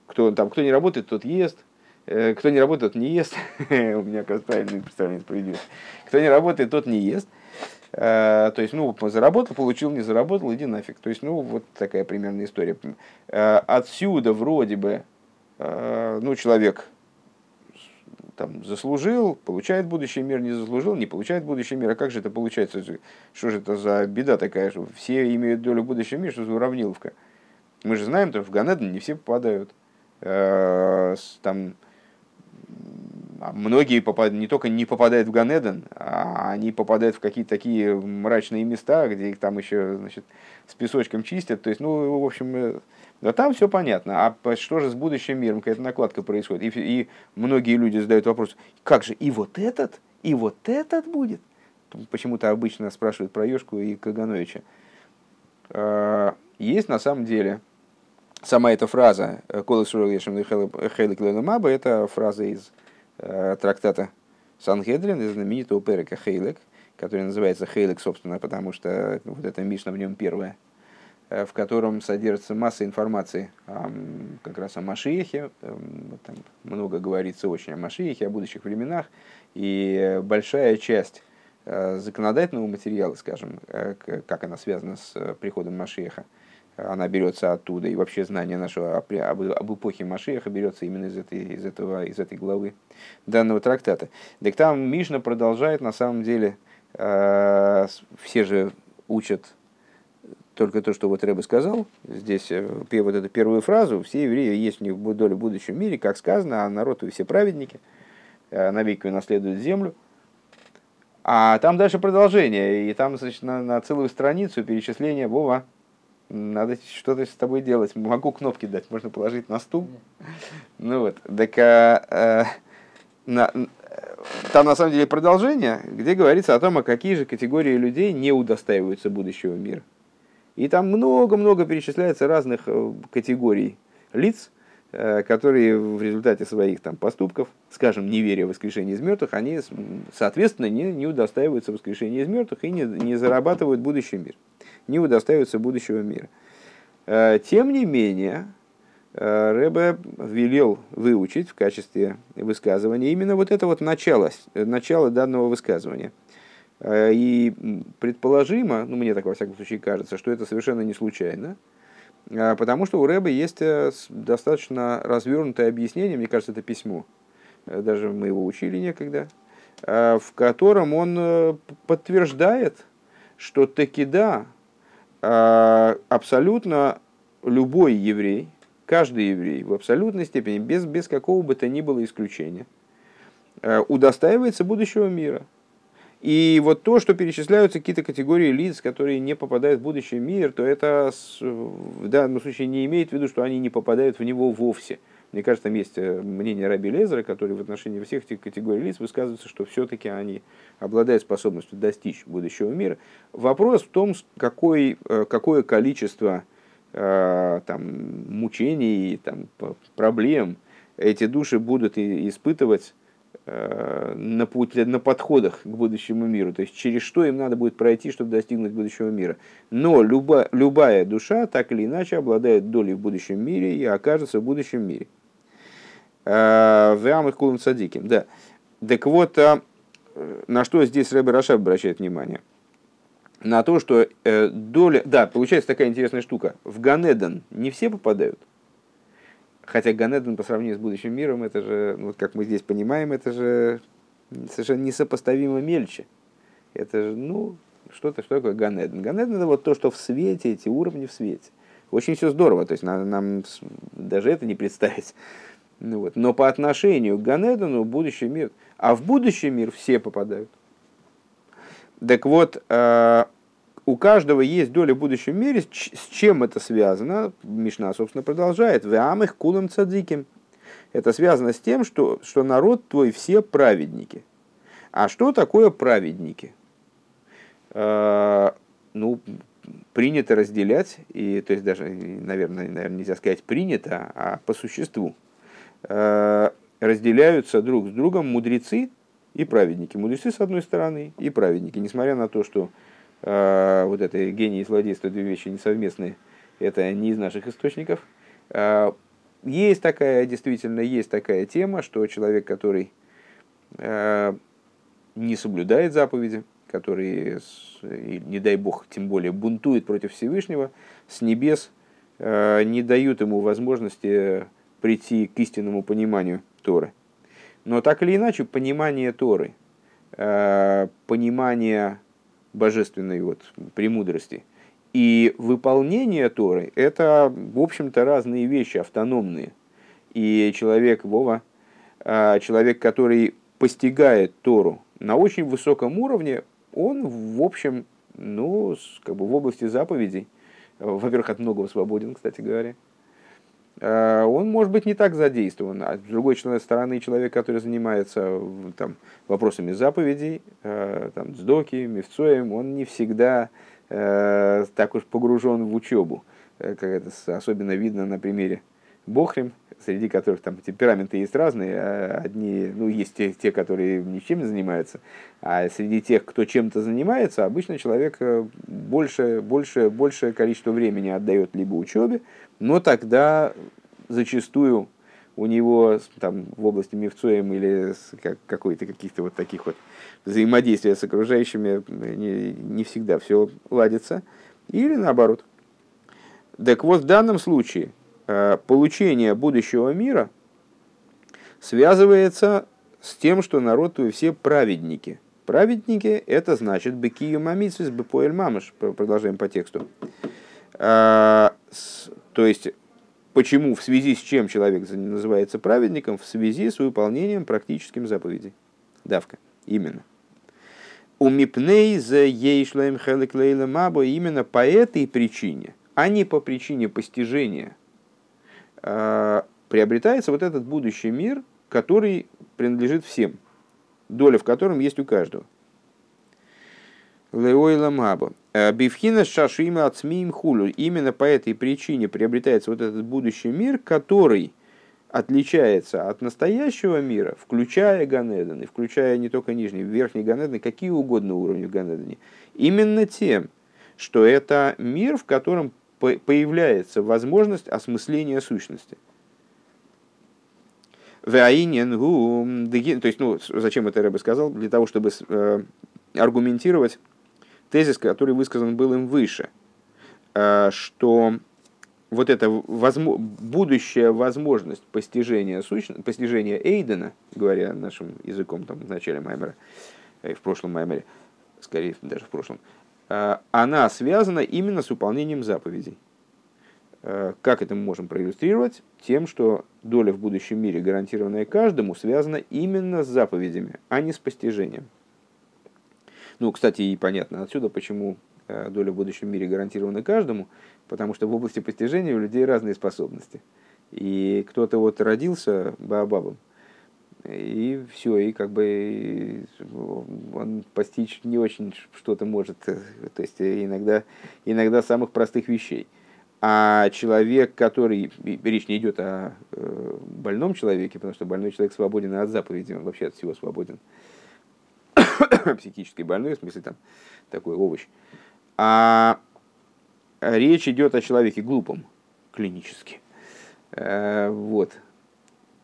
кто, там, кто не работает, тот ест. Э, кто не работает, не ест. У меня, как правильное представление справедливости. Кто не работает, тот не ест. Э, то есть, ну, заработал, получил, не заработал, иди нафиг. То есть, ну, вот такая примерная история. Э, отсюда вроде бы, ну, человек там, заслужил, получает будущий мир, не заслужил, не получает будущий мир. А как же это получается? Что же это за беда такая, что все имеют долю будущего мира, что за уравниловка? Мы же знаем, что в Ганеден не все попадают. Э, там многие попад... не только не попадают в Ганеден, а они попадают в какие-то такие мрачные места, где их там еще значит, с песочком чистят. То есть, ну, в общем, э, да там все понятно. А что же с будущим миром, какая-то накладка происходит? И, и многие люди задают вопрос, как же и вот этот, и вот этот будет? Почему-то обычно спрашивают про Ешку и Кагановича. Э, есть на самом деле сама эта фраза «Колос Шургешем Хейлик Маба» это фраза из э, трактата Сангедрин, из знаменитого перека Хейлик, который называется Хейлик, собственно, потому что вот эта Мишна в нем первая, э, в котором содержится масса информации о, как раз о Машиехе. Эм, там много говорится очень о Машиехе, о будущих временах. И большая часть э, законодательного материала, скажем, как она связана с приходом Машиеха, она берется оттуда, и вообще знание нашего об, об эпохе Машеха берется именно из этой, из, этого, из этой главы данного трактата. Так там Мишна продолжает, на самом деле, э, все же учат только то, что вот Рэбе сказал, здесь э, вот эту первую фразу, все евреи есть у них доля в будущем мире, как сказано, а народ и все праведники, э, навеки наследуют землю. А там дальше продолжение, и там, значит, на, на целую страницу перечисления Вова, надо что-то с тобой делать. Могу кнопки дать, можно положить на стул. Ну вот, так а, а, на, там на самом деле продолжение, где говорится о том, а какие же категории людей не удостаиваются будущего мира. И там много-много перечисляется разных э, категорий лиц, которые в результате своих там, поступков, скажем, не веря в воскрешение из мертвых, они, соответственно, не, не удостаиваются воскрешения из мертвых и не, не зарабатывают будущий мир не удостаиваются будущего мира. Э, тем не менее, э, Рэбе велел выучить в качестве высказывания именно вот это вот начало, начало данного высказывания. Э, и предположимо, ну мне так во всяком случае кажется, что это совершенно не случайно, потому что у Рэбе есть достаточно развернутое объяснение, мне кажется, это письмо, даже мы его учили некогда, в котором он подтверждает, что таки да, а, абсолютно любой еврей, каждый еврей в абсолютной степени, без, без какого бы то ни было исключения, а, удостаивается будущего мира. И вот то, что перечисляются какие-то категории лиц, которые не попадают в будущий мир, то это в данном случае не имеет в виду, что они не попадают в него вовсе. Мне кажется, там есть э, мнение Раби Лезера, который в отношении всех этих категорий лиц высказывается, что все-таки они обладают способностью достичь будущего мира. Вопрос в том, какой, э, какое количество э, там, мучений, там, проблем эти души будут испытывать на, пути, на подходах к будущему миру, то есть через что им надо будет пройти, чтобы достигнуть будущего мира. Но люба, любая душа так или иначе обладает долей в будущем мире и окажется в будущем мире. Э, в Амых Кулам Садиким, да. Так вот, а, на что здесь Рэбе Рашаб обращает внимание? На то, что э, доля... Да, получается такая интересная штука. В Ганеден не все попадают. Хотя Ганеден по сравнению с будущим миром, это же, ну, как мы здесь понимаем, это же совершенно несопоставимо мельче. Это же, ну, что-то, что такое Ганеден? Ганеден это вот то, что в свете, эти уровни в свете. Очень все здорово, то есть нам, нам даже это не представить. Ну, вот. Но по отношению к Ганедону будущий мир, а в будущий мир все попадают. Так вот, э, у каждого есть доля в будущем мире. С чем это связано? Мишна, собственно, продолжает. В их кулам цадиким. Это связано с тем, что, что народ твой все праведники. А что такое праведники? Э, ну, принято разделять, и, то есть даже, наверное, наверное, нельзя сказать принято, а по существу. Э, разделяются друг с другом мудрецы и праведники. Мудрецы с одной стороны и праведники. Несмотря на то, что вот это гений и злодейство две вещи несовместные, это не из наших источников. Э, есть такая, действительно, есть такая тема, что человек, который э, не соблюдает заповеди, который, не дай бог, тем более бунтует против Всевышнего, с небес э, не дают ему возможности прийти к истинному пониманию Торы. Но так или иначе, понимание Торы, э, понимание божественной вот премудрости и выполнение Торы – это, в общем-то, разные вещи, автономные. И человек, Вова, э, человек, который постигает Тору на очень высоком уровне, он, в общем, ну, как бы в области заповедей, во-первых, от многого свободен, кстати говоря, он может быть не так задействован. А с другой стороны, человек, который занимается там, вопросами заповедей, э, там, сдоки, мифцоем, он не всегда э, так уж погружен в учебу. Как это особенно видно на примере Бохрим, среди которых там темпераменты есть разные. А одни, ну, есть те, те, которые ничем не занимаются, а среди тех, кто чем-то занимается, обычно человек больше, больше, большее количество времени отдает либо учебе, но тогда зачастую у него там, в области мифцоем или как, какой-то каких-то вот таких вот взаимодействия с окружающими не, не всегда все ладится. Или наоборот. Так вот, в данном случае э, получение будущего мира связывается с тем, что народ твой все праведники. Праведники – это значит бекию мамитсвис бепоэль мамыш. Продолжаем по тексту. А, то есть, почему, в связи с чем человек называется праведником? В связи с выполнением практическим заповедей. Давка. Именно. У мипней за ейшлаем хелеклейла мабо именно по этой причине, а не по причине постижения, приобретается вот этот будущий мир, который принадлежит всем, доля в котором есть у каждого. Леойла Маба. Э, Бифхина шашима ацмиим хулю. Именно по этой причине приобретается вот этот будущий мир, который отличается от настоящего мира, включая Ганеден, и включая не только нижний, верхний Ганеден, какие угодно уровни в Ганедене, именно тем, что это мир, в котором появляется возможность осмысления сущности. То есть, ну, зачем это Рэбе сказал? Для того, чтобы э, аргументировать тезис, который высказан был им выше, э, что вот эта возможно, будущая возможность постижения, сущности, постижения Эйдена, говоря нашим языком там, в начале Маймера, э, в прошлом Маймере, скорее даже в прошлом, она связана именно с выполнением заповедей. Как это мы можем проиллюстрировать? Тем, что доля в будущем мире, гарантированная каждому, связана именно с заповедями, а не с постижением. Ну, кстати, и понятно отсюда, почему э, доля в будущем мире гарантирована каждому, потому что в области постижения у людей разные способности. И кто-то вот родился Баобабом, и все, и как бы он постичь не очень что-то может, то есть иногда, иногда самых простых вещей. А человек, который, речь не идет о э, больном человеке, потому что больной человек свободен от заповеди, он вообще от всего свободен. Психически больной, в смысле там такой овощ. А речь идет о человеке глупом, клинически. Э, вот.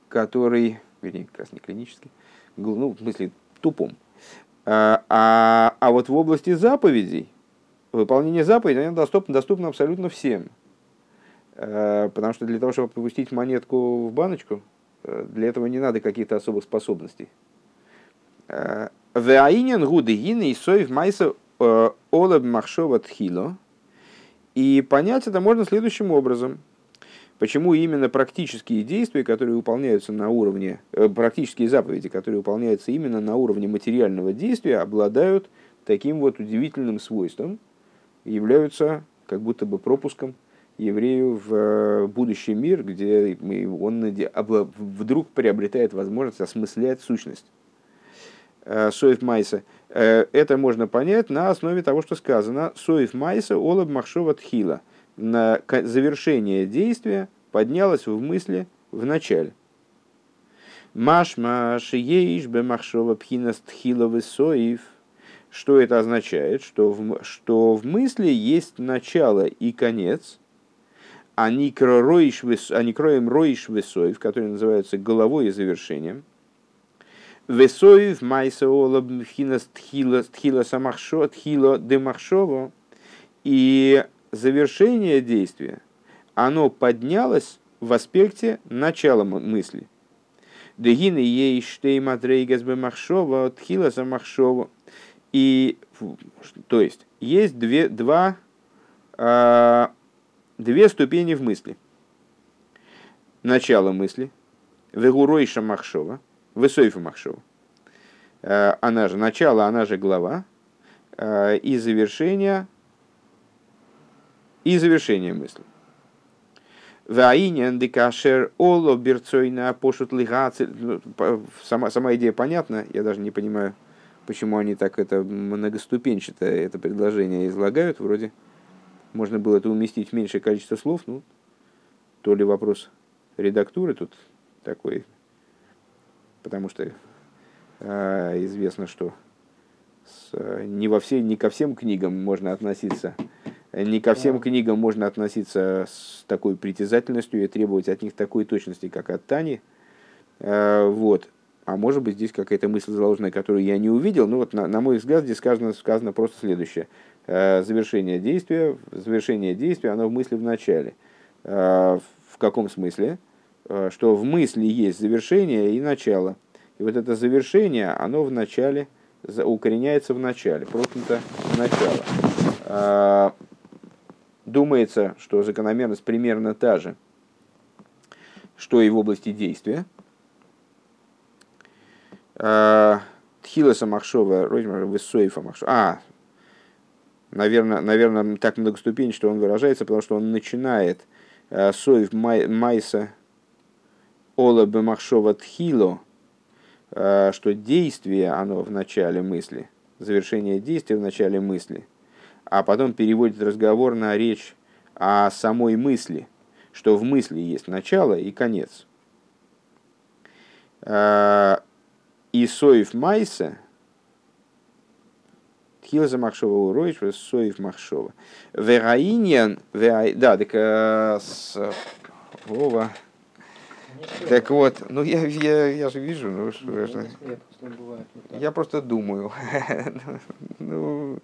Который, вернее, как раз не клинически, ну, в смысле, тупом. А, а, а вот в области заповедей, выполнение заповедей, они доступны, доступны абсолютно всем. Э, потому что для того, чтобы попустить монетку в баночку, э, для этого не надо каких-то особых способностей. Веаинен гуды гины и соев майса олаб махшова тхило. И понять это можно следующим образом. Почему именно практические действия, которые выполняются на уровне, э, практические заповеди, которые выполняются именно на уровне материального действия, обладают таким вот удивительным свойством, являются как будто бы пропуском еврею в э, будущий мир, где он вдруг приобретает возможность осмыслять сущность. Э, Соев Майса. Это можно понять на основе того, что сказано. Соев Майса Олаб Махшова Тхила. На завершение действия поднялось в мысли в начале. Машма шиеиш бе махшова пхинас тхила высоев. Что это означает? Что в, что в мысли есть начало и конец, а не кроем роиш высоев, которые называются головой и завершением – Весоев майса ола бхинас тхила самахшо тхила демахшово. И завершение действия, оно поднялось в аспекте начала мысли. Дегины ей штей матрейгас бемахшова тхила самахшово. И, то есть, есть две, два, э, две ступени в мысли. Начало мысли, вегуройша махшова – Высоев Махшова. Э, она же начало, она же глава. Э, и завершение, и завершение мысли. Ваинян декашер оло берцойна пошут ну, Сама, сама идея понятна, я даже не понимаю, почему они так это многоступенчато это предложение излагают. Вроде можно было это уместить в меньшее количество слов, ну, то ли вопрос редактуры тут такой потому что э, известно, что с, не, во все, не ко всем книгам можно относиться, не ко всем книгам можно относиться с такой притязательностью и требовать от них такой точности, как от Тани. Э, вот. А может быть, здесь какая-то мысль заложенная, которую я не увидел. Ну вот, на, на мой взгляд, здесь сказано, сказано просто следующее. Э, завершение действия, завершение действия, оно в мысли в начале. Э, в каком смысле? Что в мысли есть завершение и начало. И вот это завершение, оно в начале, укореняется в начале, проткнуто в начало. А, думается, что закономерность примерно та же, что и в области действия. А, Тхиласа Махшова, Высоифа Махшова. А, наверное, наверное, так многоступень, что он выражается, потому что он начинает э, Соев Майса Ола Бемахшова Тхило, э, что действие, оно в начале мысли, завершение действия в начале мысли, а потом переводит разговор на речь о самой мысли, что в мысли есть начало и конец. Э, и Соев Майса, Тхилза Махшова Уроич, Соев Махшова. Вераиньян, да, так э, Вова, так вот, ну я, я, я же вижу, ну что ну. Я просто думаю. ну,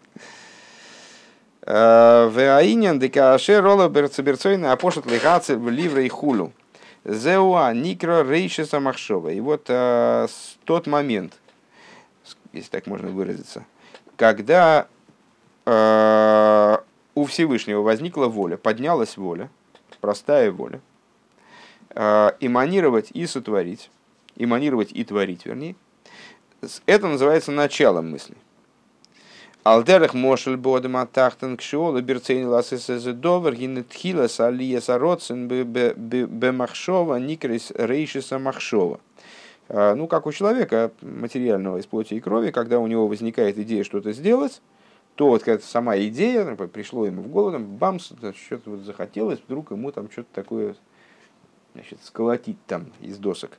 Веаинен декаше рола берцеберцойна апошет лихаце в ливре и хулу. Зеуа никро рейшеса махшова. И вот а, тот момент, если так можно выразиться, когда а, у Всевышнего возникла воля, поднялась воля, простая воля, Э, эманировать и сотворить, эманировать и творить, вернее, это называется началом мысли. Алдерах мошель бодем атахтен кшиола берцейни ласэсэзэ довер гинетхилас алиес ароцен бемахшова никрис рейшиса махшова. Ну, как у человека материального из плоти и крови, когда у него возникает идея что-то сделать, то вот какая-то сама идея, например, пришло ему в голову, там, бамс, что-то вот захотелось, вдруг ему там что-то такое значит, сколотить там из досок.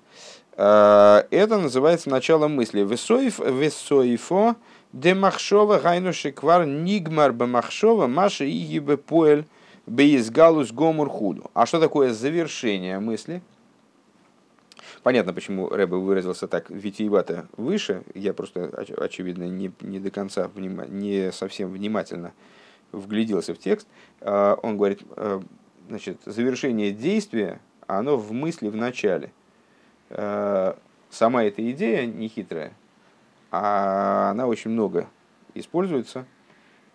Это называется начало мысли. Весоев, весоифо, махшова гайнуши квар нигмар бы махшова маша и ебе поэль бейзгалус гомур худу. А что такое завершение мысли? Понятно, почему Рэбе выразился так витиевато выше. Я просто, очевидно, не, не до конца, внима, не совсем внимательно вгляделся в текст. А, он говорит, а, значит, завершение действия, оно в мысли в начале. А, сама эта идея нехитрая, а она очень много используется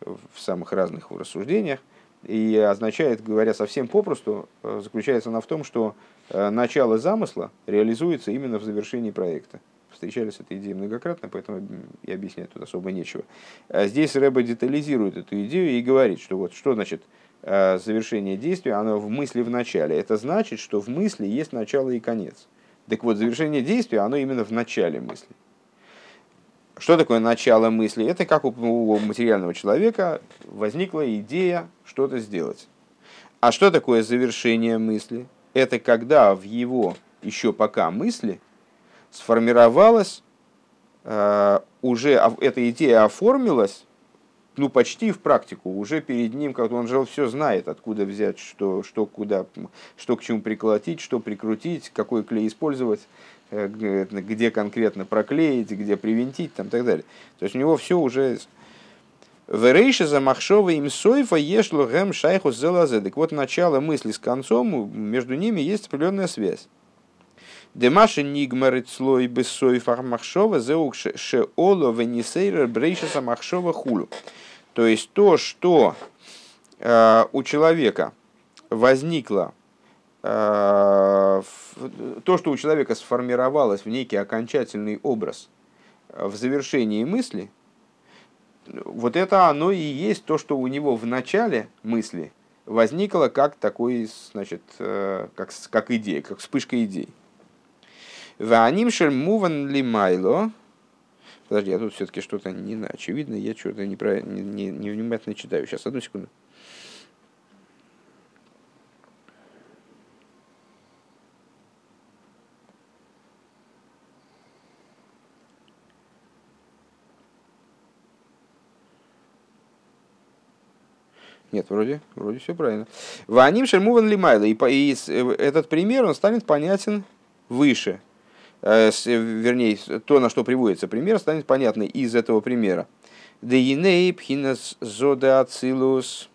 в самых разных рассуждениях и означает, говоря совсем попросту, э, заключается она в том, что э, начало замысла реализуется именно в завершении проекта. Встречались с этой идеей многократно, поэтому и объяснять тут особо нечего. А здесь Рэба детализирует эту идею и говорит, что вот что значит э, завершение действия, оно в мысли в начале. Это значит, что в мысли есть начало и конец. Так вот, завершение действия, оно именно в начале мысли. Что такое начало мысли? Это как у материального человека возникла идея что-то сделать. А что такое завершение мысли? Это когда в его еще пока мысли сформировалась, э, уже эта идея оформилась, ну, почти в практику, уже перед ним, как он же все знает, откуда взять, что, что, куда, что к чему приколотить, что прикрутить, какой клей использовать. Э, где конкретно проклеить, где привинтить там, и так далее. То есть у него все уже... Верейша за махшова им сойфа ешло гэм шайху зелазе. Так вот, начало мысли с концом, между ними есть определенная связь. Демаши нигмарит слой без сойфа махшова зеук шеоло венисейра брейша за махшова хулу. То есть то, что э, у человека возникло то, что у человека сформировалось в некий окончательный образ э, в завершении мысли, вот это оно и есть то, что у него в начале мысли возникло как такой, значит, э, как, как идея, как вспышка идей. Ваним муван лимайло. Подожди, я тут все-таки что-то не очевидно, я что-то неправильно, не, не, невнимательно читаю. Сейчас, одну секунду. Нет, вроде, вроде все правильно. Ваним шельмуван лимайла. И, и э, этот пример, он станет понятен выше. Э, вернее, то, на что приводится пример, станет понятно из этого примера. Ацилус.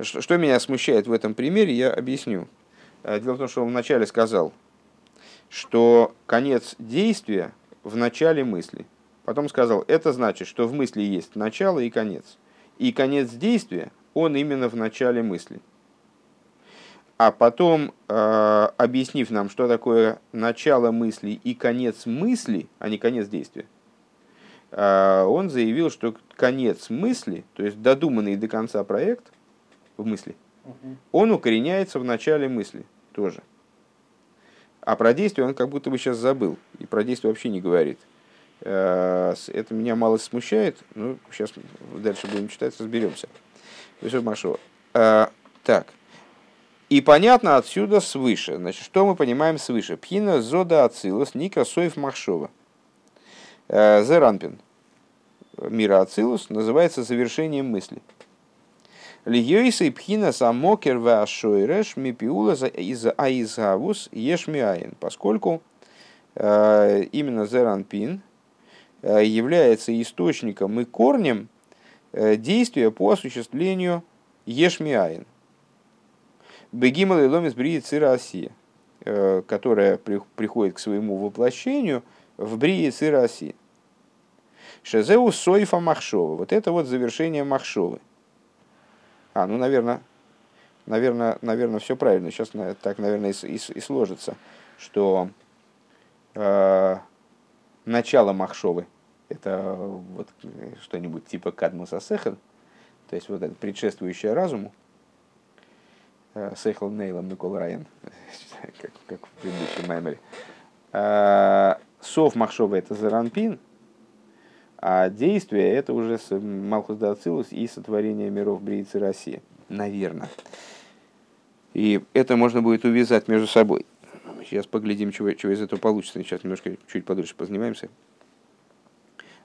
Что меня смущает в этом примере, я объясню. Э, дело в том, что он вначале сказал, что конец действия в начале мысли. Потом сказал, это значит, что в мысли есть начало и конец. И конец действия, он именно в начале мысли. А потом, э, объяснив нам, что такое начало мысли и конец мысли, а не конец действия, э, он заявил, что конец мысли, то есть додуманный до конца проект в мысли, он укореняется в начале мысли тоже. А про действие он как будто бы сейчас забыл, и про действие вообще не говорит. Э, это меня мало смущает. Ну, сейчас дальше будем читать, разберемся. Э, так. И понятно отсюда свыше. Значит, что мы понимаем свыше? Пхина зода ацилус ника соев махшова. Э, Зеранпин. Мира ацилус называется завершением мысли. Льёйса и пхина самокер вашойреш мипиула из аизгавус ешмиаин. Поскольку именно Зеранпин, Э, является источником и корнем э, действия по осуществлению Ешмиаин. Бегимал и ломис бриет Россия, э, которая приходит к своему воплощению в брии России. Шезеу Сойфа Махшова. Вот это вот завершение Махшовы. А, ну, наверное, наверное, наверное, все правильно. Сейчас так, наверное, и, и, и сложится, что начало Махшовы это вот что-нибудь типа кадмуса сехел, то есть вот это предшествующее разуму, э, сехел нейлом Никол Райан, как, как в предыдущем маймере. Э, сов Махшова это Заранпин, а действие это уже Малхус Дацилус и сотворение миров Бриицы России. Наверное. И это можно будет увязать между собой. Сейчас поглядим, чего, чего из этого получится. Сейчас немножко чуть подольше позанимаемся.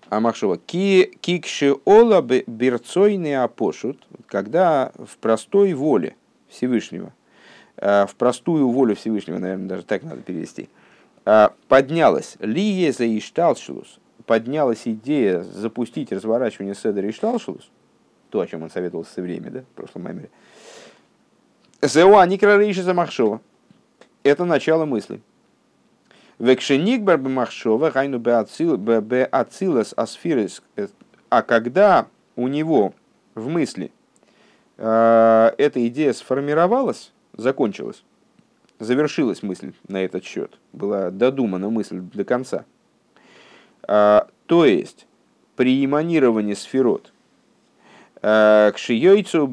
Амахшова. Ки, кикши ола берцойный апошут, когда в простой воле Всевышнего, э, в простую волю Всевышнего, наверное, даже так надо перевести, э, поднялась лие за ишталшилус, поднялась идея запустить разворачивание Седера ишталшилус, то, о чем он советовал со временем, да, в прошлом маймере, Зеуа Никрарейши Замахшова. Это начало мысли. Векшеникбар бемахшова, гайну беацилас асфирис. А когда у него в мысли э, эта идея сформировалась, закончилась, завершилась мысль на этот счет, была додумана мысль до конца. Э, то есть, при эманировании сферот э, к шиёйцу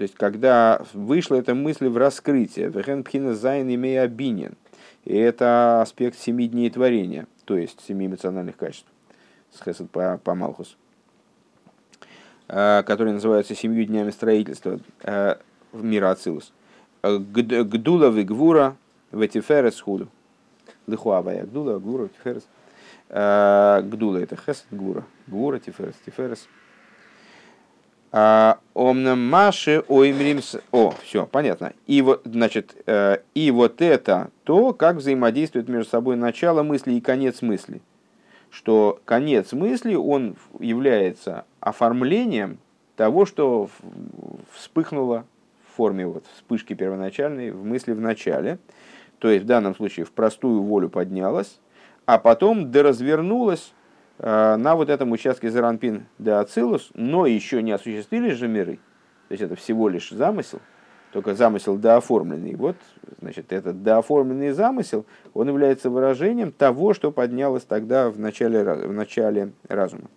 то есть, когда вышла эта мысль в раскрытие, «Вехен зайн имея бинин», и это аспект семи дней творения, то есть семи эмоциональных качеств, с Хесед по, по Малхус, э, которые называются семью днями строительства э, в мира Ацилус. Гдула вигвура ветиферес худу. Лихуавая гдула, гвура, тиферес. Э, гдула это хесед, гвура. Гвура, тиферес, тиферес. Омнам Маши Оймримс. О, все, понятно. И вот, значит, э, и вот это то, как взаимодействует между собой начало мысли и конец мысли. Что конец мысли, он является оформлением того, что вспыхнуло в форме вот вспышки первоначальной в мысли в начале. То есть в данном случае в простую волю поднялась, а потом доразвернулась на вот этом участке Заранпин де Ацилус, но еще не осуществились же миры. То есть это всего лишь замысел, только замысел дооформленный. Вот, значит, этот дооформленный замысел, он является выражением того, что поднялось тогда в начале, в начале разума.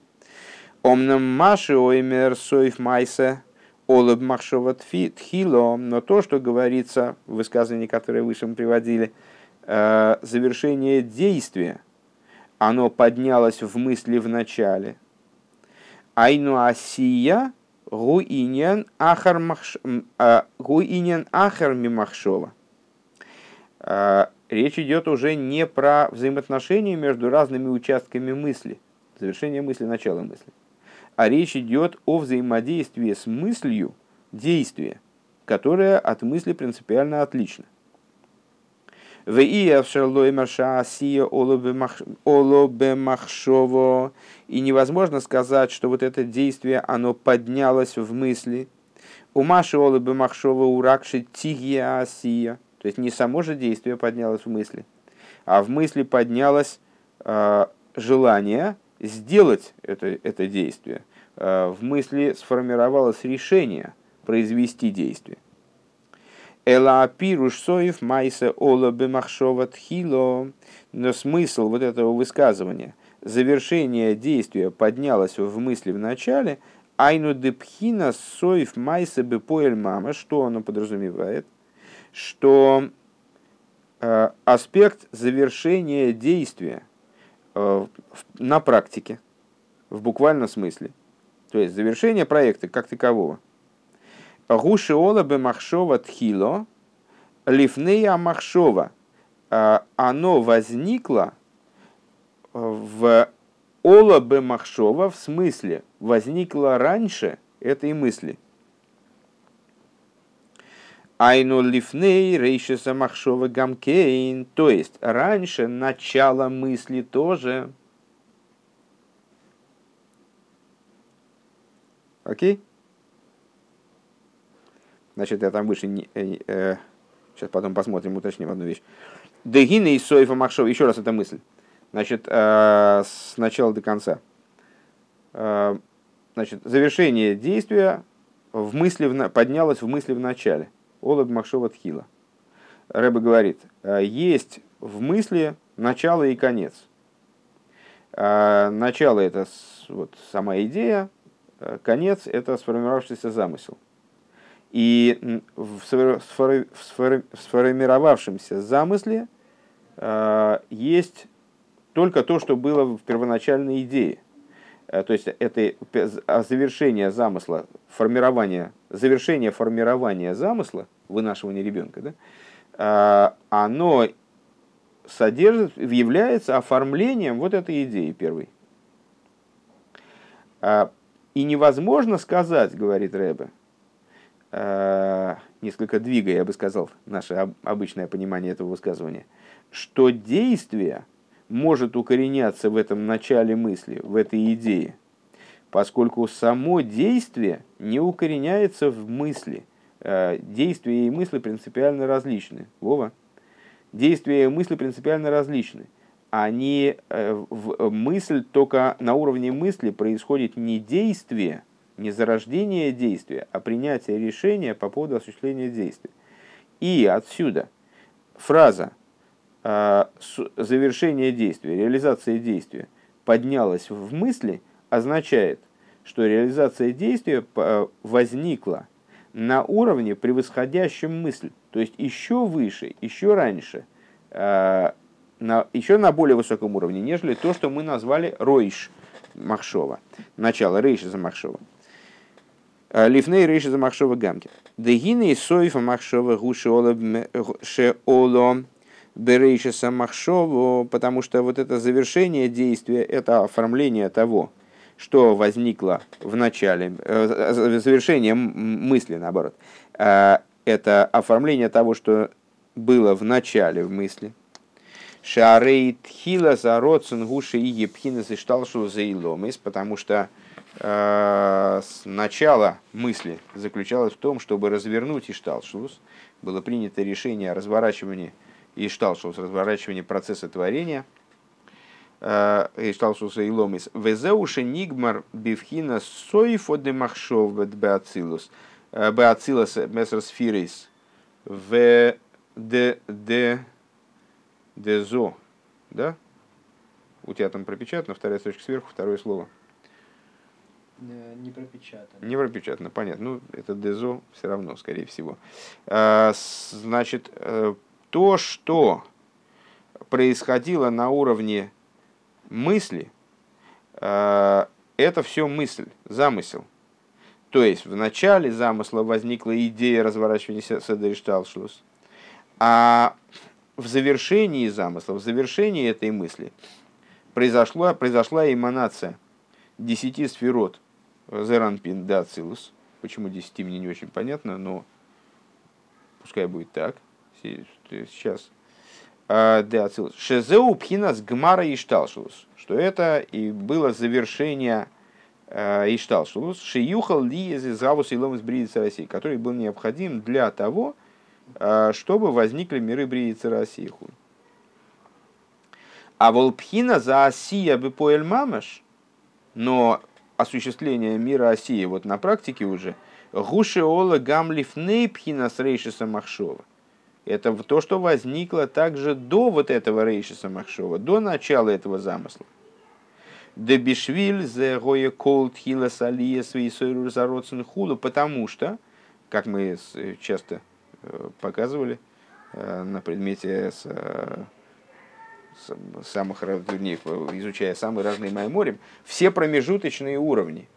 Омнам маши оймер соев майса олаб махшова но то, что говорится в высказывании, которое выше мы приводили, э, завершение действия – оно поднялось в мысли в начале. Айну асия гуинен а, ахар мимахшова. А, речь идет уже не про взаимоотношения между разными участками мысли, завершение мысли, начало мысли, а речь идет о взаимодействии с мыслью действия, которое от мысли принципиально отлично. И невозможно сказать, что вот это действие, оно поднялось в мысли. У Маши Олабы Махшова уракши тигия асия. То есть не само же действие поднялось в мысли, а в мысли поднялось э, желание сделать это, это действие. Э, в мысли сформировалось решение произвести действие. Эла пируш соев майса ола бемахшова тхило. Но смысл вот этого высказывания, завершение действия поднялось в мысли в начале, айну депхина соев майса бепоэль мама, что оно подразумевает? Что э, аспект завершения действия э, на практике, в буквальном смысле, то есть завершение проекта как такового – Гуши ола бы махшова тхило, лифнея махшова. А, оно возникло в ола махшова, в смысле, возникло раньше этой мысли. Айну лифней рейшеса махшова гамкейн, то есть раньше начало мысли тоже. Окей? Okay? Значит, я там выше... Не, э, э, сейчас потом посмотрим, уточним одну вещь. Дегина и Соева Махшова. Еще раз эта мысль. Значит, э, с начала до конца. Э, значит, завершение действия в мысли в, поднялось в мысли в начале. Олаб Махшова Тхила. Рэбе говорит, э, есть в мысли начало и конец. А, начало это вот, сама идея, конец это сформировавшийся замысел. И в сформировавшемся замысле есть только то, что было в первоначальной идее. То есть это завершение замысла, формирование, завершение формирования замысла, вынашивания ребенка, да, оно содержит, является оформлением вот этой идеи первой. А, и невозможно сказать, говорит Рэбе, а, несколько двигая, я бы сказал, наше обычное понимание этого высказывания, что действие может укореняться в этом начале мысли, в этой идее, поскольку само действие не укореняется в мысли. А, действия и мысли принципиально различны. Вова? действия и мысли принципиально различны. Они, э, мысль только на уровне мысли происходит не действие, не зарождение действия, а принятие решения по поводу осуществления действия. И отсюда фраза э, завершение действия, реализация действия поднялась в мысли, означает, что реализация действия э, возникла на уровне, превосходящем мысль. То есть еще выше, еще раньше, э, на, еще на более высоком уровне, нежели то, что мы назвали Ройш Махшова. Начало Рейша за Махшова. Лифней Рейша за Махшова Гамки. Дегины и Сойфа Махшова Гушеола Шеоло Берейша Самахшову, потому что вот это завершение действия, это оформление того, что возникло в начале, э, завершение мысли, наоборот, э, это оформление того, что было в начале в мысли. Шарейт хила за гуши и епхинес и шталшу за иломис, потому что начало мысли заключалось в том, чтобы развернуть Ишталшус. Было принято решение о разворачивании Ишталшус, разворачивании процесса творения – Ишталшуса и Ломис. Везеуше нигмар бифхина сойфо де махшов беацилус. Беацилус мессерс фирис. В де де дезо. Да? У тебя там пропечатано, вторая строчка сверху, второе слово. Не пропечатано. Не пропечатано, понятно. Ну, это дезо все равно, скорее всего. Значит, то, что происходило на уровне мысли, э, это все мысль, замысел. То есть в начале замысла возникла идея разворачивания Седеришталшлус, а в завершении замысла, в завершении этой мысли произошла, произошла эманация десяти сферот Зеранпин Дацилус. Почему десяти, мне не очень понятно, но пускай будет так. Сейчас Э, Шезеу пхинас гмара ишталшус, что это и было завершение э, ишталшус, шиюхал ли из завус и лом из России, который был необходим для того, э, чтобы возникли миры Бриицы России. А волпхина за Осия бы поэль мамаш, но осуществление мира Осии вот на практике уже, гушеола гамлифней пхина с рейшиса махшова это то, что возникло также до вот этого Рейшиса Махшова, до начала этого замысла. Дебишвиль зе гоя колт хила салия свои зародцен худу, потому что, как мы часто э, показывали э, на предмете с, э, самых, вернее, изучая самые разные майморим, все промежуточные уровни,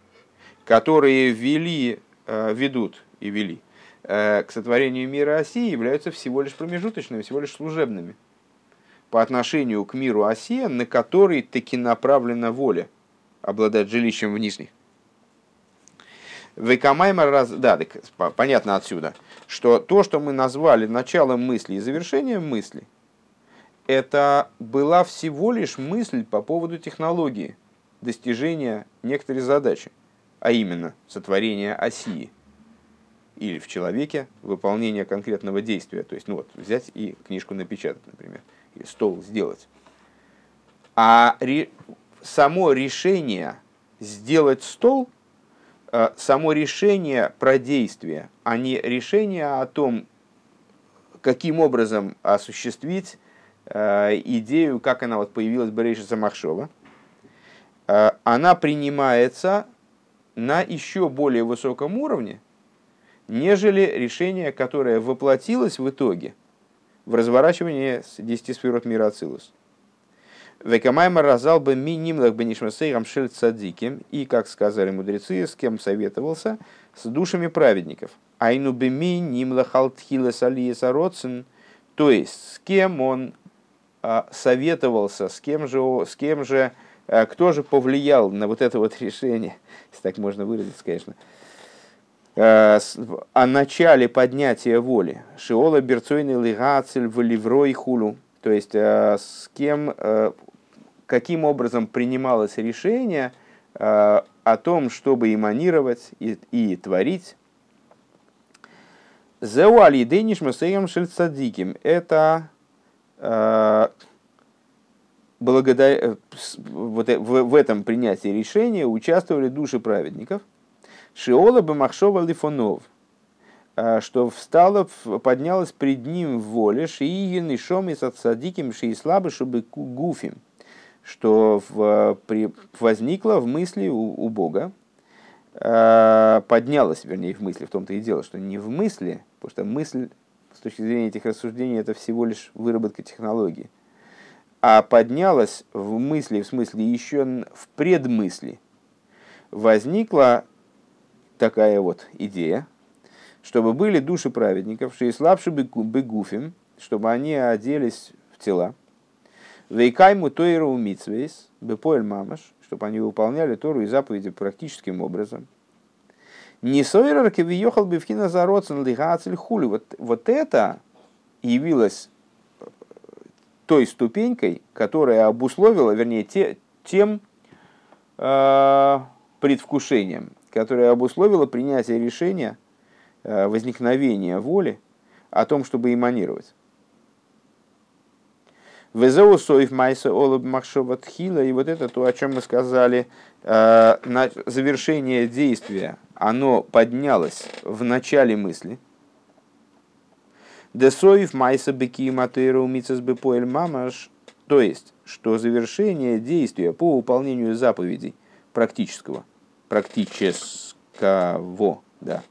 которые вели, ведут и вели Э, к сотворению мира оси являются всего лишь промежуточными, всего лишь служебными по отношению к миру оси, на который таки направлена воля обладать жилищем в нижних. Векамаймар раз... Да, так, понятно отсюда, что то, что мы назвали началом мысли и завершением мысли, это была всего лишь мысль по поводу технологии достижения некоторой задачи, а именно сотворения оси или в человеке выполнение конкретного действия. То есть, ну вот, взять и книжку напечатать, например, или стол сделать. А ре, само решение сделать стол, э, само решение про действие, а не решение о том, каким образом осуществить идею, как она вот появилась Берейша Самахшова, она принимается на еще более высоком уровне, нежели решение, которое воплотилось в итоге в разворачивании с 10 сферот мира Ацилус. Векамайма разал бы минимлах бенишмасейрам шель цадиким, и, как сказали мудрецы, с кем советовался, с душами праведников. Айну бы минимлах алтхилес алиеса то есть с кем он советовался, с кем же, с кем же, а, кто же повлиял на вот это вот решение, если так можно выразиться, конечно, а, о начале поднятия воли. Шиола берцойный лигацель в ливрой хулу. То есть с кем, каким образом принималось решение о том, чтобы эманировать и, и творить. Зеуали дениш масеем шельцадиким. Это благодаря э, вот в, в этом принятии решения участвовали души праведников. Шиола бы махшова лифонов. Что встала, поднялась пред ним в воле, шиигин и шом и садиким, ши и слабы, чтобы гуфим. Что в, при, возникло в мысли у, у Бога, э, поднялось, вернее, в мысли, в том-то и дело, что не в мысли, потому что мысль с точки зрения этих рассуждений это всего лишь выработка технологии, а поднялась в мысли, в смысле еще в предмысли, возникла такая вот идея, чтобы были души праведников, что и слабши бы гуфим, чтобы они оделись в тела, Вейкайму Тойру Мицвейс, Бепоэль Мамаш, чтобы они выполняли Тору и заповеди практическим образом. Не Сойрер Кевиехал Бевхина Зароцен Лигацель Хули. Вот, вот это явилось э, той ступенькой, которая обусловила, вернее, те, тем э, предвкушением, которое обусловило принятие решения, э, возникновения воли о том, чтобы эманировать. Везеу соев майса олаб махшова тхила. И вот это то, о чем мы сказали, э, на завершение действия, оно поднялось в начале мысли. Десоев майса беки матейра умицас бепоэль мамаш. То есть, что завершение действия по выполнению заповедей практического, практического, да.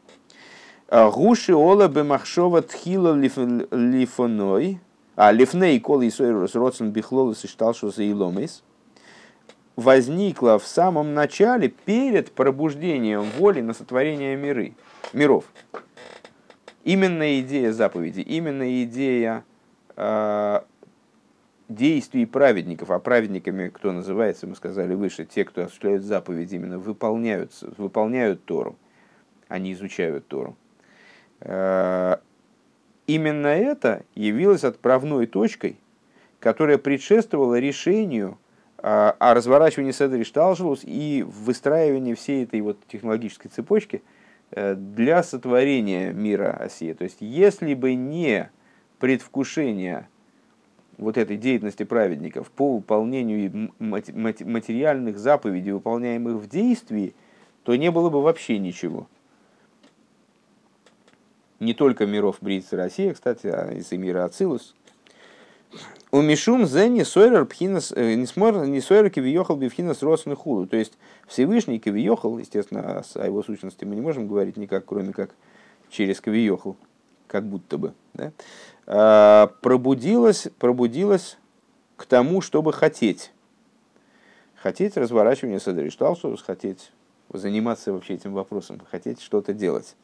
Гуши ола бемахшова тхила лифоной, а лифней кол и сойрус родсен бихлолус и шталшус и ломис, возникла в самом начале перед пробуждением воли на сотворение миры, миров. Именно идея заповеди, именно идея э, действий праведников, а праведниками, кто называется, мы сказали выше, те, кто осуществляют заповеди, именно выполняют, выполняют Тору, они изучают Тору. Э, Именно это явилось отправной точкой, которая предшествовала решению а, о разворачивании Седри Шталжелус и выстраивании всей этой вот технологической цепочки э, для сотворения мира Осии. То есть, если бы не предвкушение вот этой деятельности праведников по выполнению материальных заповедей, выполняемых в действии, то не было бы вообще ничего не только миров Брицы Россия, кстати, а из мира Ацилус. У Мишум зе не сойрер пхинас, э, не смор, не сойрер кивиехал бифхинас родственных хулу. То есть Всевышний кивиехал, естественно, о его сущности мы не можем говорить никак, кроме как через кивиехал, как будто бы. Да? А, пробудилась, пробудилась к тому, чтобы хотеть. Хотеть разворачивания Садришталсус, хотеть заниматься вообще этим вопросом, хотеть что-то делать.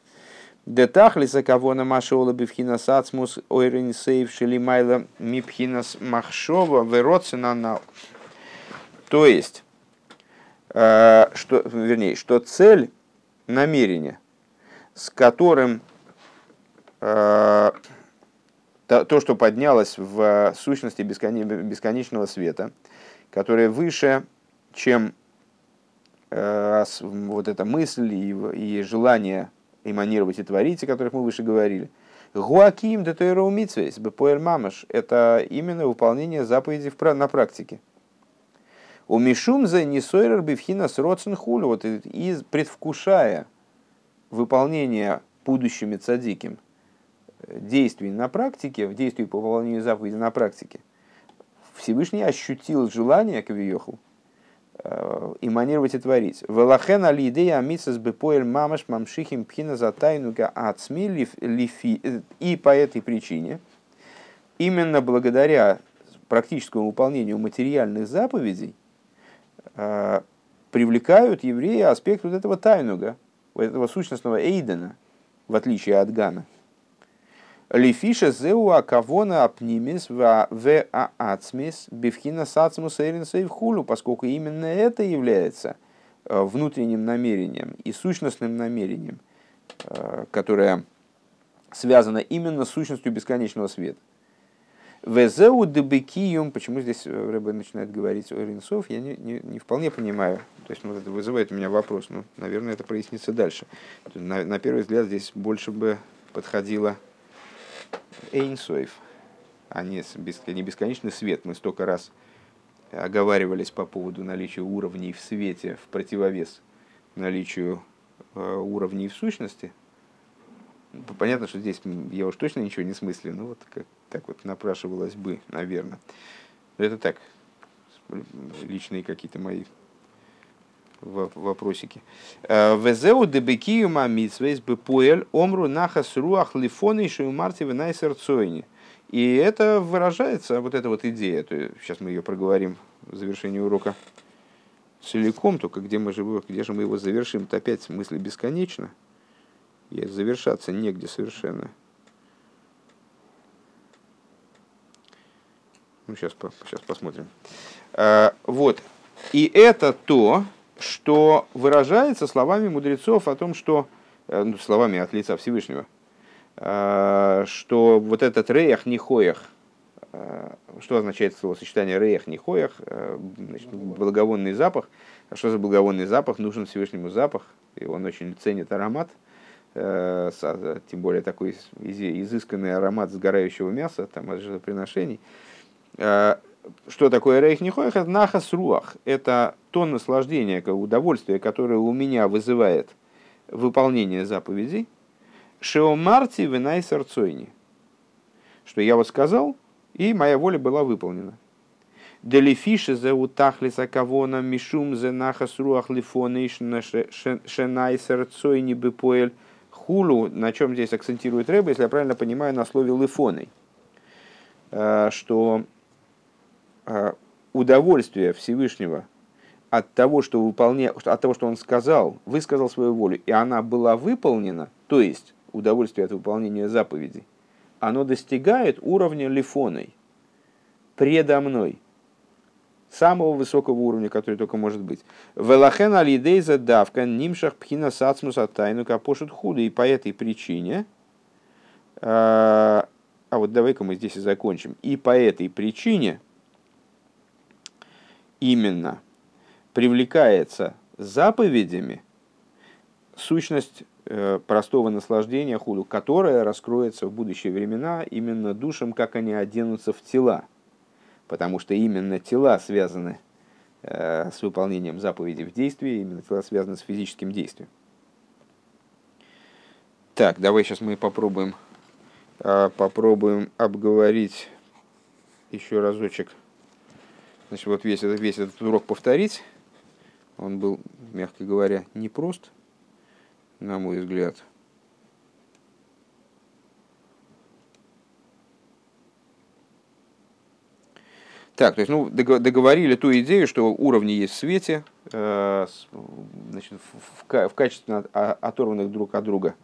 Детахлиса кого на машола бифхинас ацмус ойрен сейв шелимайла мипхинас махшова вероцина на. То есть, э, что, вернее, что цель намерения, с которым э, то, что поднялось в сущности бесконечного света, которое выше, чем э, вот эта мысль и, и желание эманировать и творить, о которых мы выше говорили. Гуаким де Тойроу Митсвейс, Бепоэль Мамаш, это именно выполнение заповедей на практике. У Мишум за Нисойрер Бифхина с Хулю, вот и предвкушая выполнение будущими цадиким э, действий на практике, в действии по выполнению заповеди на практике, Всевышний ощутил желание к Виеху эманировать и творить. Велахен али идея амисас бепоэль мамаш мамшихим пхина за тайнуга ацми лифи. И по этой причине, именно благодаря практическому выполнению материальных заповедей, э, привлекают евреи аспект вот этого тайнуга, вот этого сущностного эйдена, в отличие от Гана. Лифиша зеу акавона апнимис в ацмис бифхина сацмус в хулу, поскольку именно это является э, внутренним намерением и сущностным намерением, э, которое связано именно с сущностью бесконечного света. Везеу дебекиюм, почему здесь Рэбе начинает говорить о Ринцов, я не, не, не вполне понимаю. То есть ну, это вызывает у меня вопрос, но, наверное, это прояснится дальше. На, на первый взгляд здесь больше бы подходило Эйнсоев, а не, не бесконечный свет. Мы столько раз оговаривались по поводу наличия уровней в свете в противовес наличию э, уровней в сущности. Понятно, что здесь я уж точно ничего не смыслю, но вот как, так вот напрашивалось бы, наверное. Но это так, личные какие-то мои вопросики. Э, Везеу дебекию мамитсвейс бепуэль омру нахас руах лифоны шуймарти винайсер цойни. И это выражается, вот эта вот идея, то сейчас мы ее проговорим в завершении урока целиком, только где, мы же, где же мы его завершим, то опять мысли бесконечно, и завершаться негде совершенно. Ну, сейчас, сейчас посмотрим. А, вот. И это то, что выражается словами мудрецов о том, что, э, ну, словами от лица Всевышнего, э, что вот этот реях нихоях, э, что означает словосочетание реях нихоях, благовонный запах. А что за благовонный запах? Нужен Всевышнему запах, и он очень ценит аромат, тем более такой изысканный аромат сгорающего мяса, там, от жертвоприношений что такое рейх нихоях? Это нахас руах. Это то наслаждение, удовольствие, которое у меня вызывает выполнение заповедей. Шеомарти винай сарцойни. Что я вот сказал, и моя воля была выполнена. Делифиши за утахлиса кавона мишум за нахас руах лифона шенай сарцойни бепоэль хулу, на чем здесь акцентирует Рэба, если я правильно понимаю, на слове лифоной. Э, что удовольствие Всевышнего от того, что выполня... от того, что он сказал, высказал свою волю, и она была выполнена, то есть удовольствие от выполнения заповедей, оно достигает уровня лифоной, предо мной, самого высокого уровня, который только может быть. Велахен алидейза давка нимшах пхина сацмуса тайну капошут худо. И по этой причине, а, а вот давай-ка мы здесь и закончим. И по этой причине, именно привлекается заповедями сущность э, простого наслаждения худу, которая раскроется в будущие времена именно душам, как они оденутся в тела. Потому что именно тела связаны э, с выполнением заповедей в действии, именно тела связаны с физическим действием. Так, давай сейчас мы попробуем, э, попробуем обговорить еще разочек Значит, вот весь этот, весь этот урок повторить, он был, мягко говоря, непрост, на мой взгляд. Так, то есть, ну, договорили ту идею, что уровни есть в свете, э, значит, в, качестве оторванных друг от друга,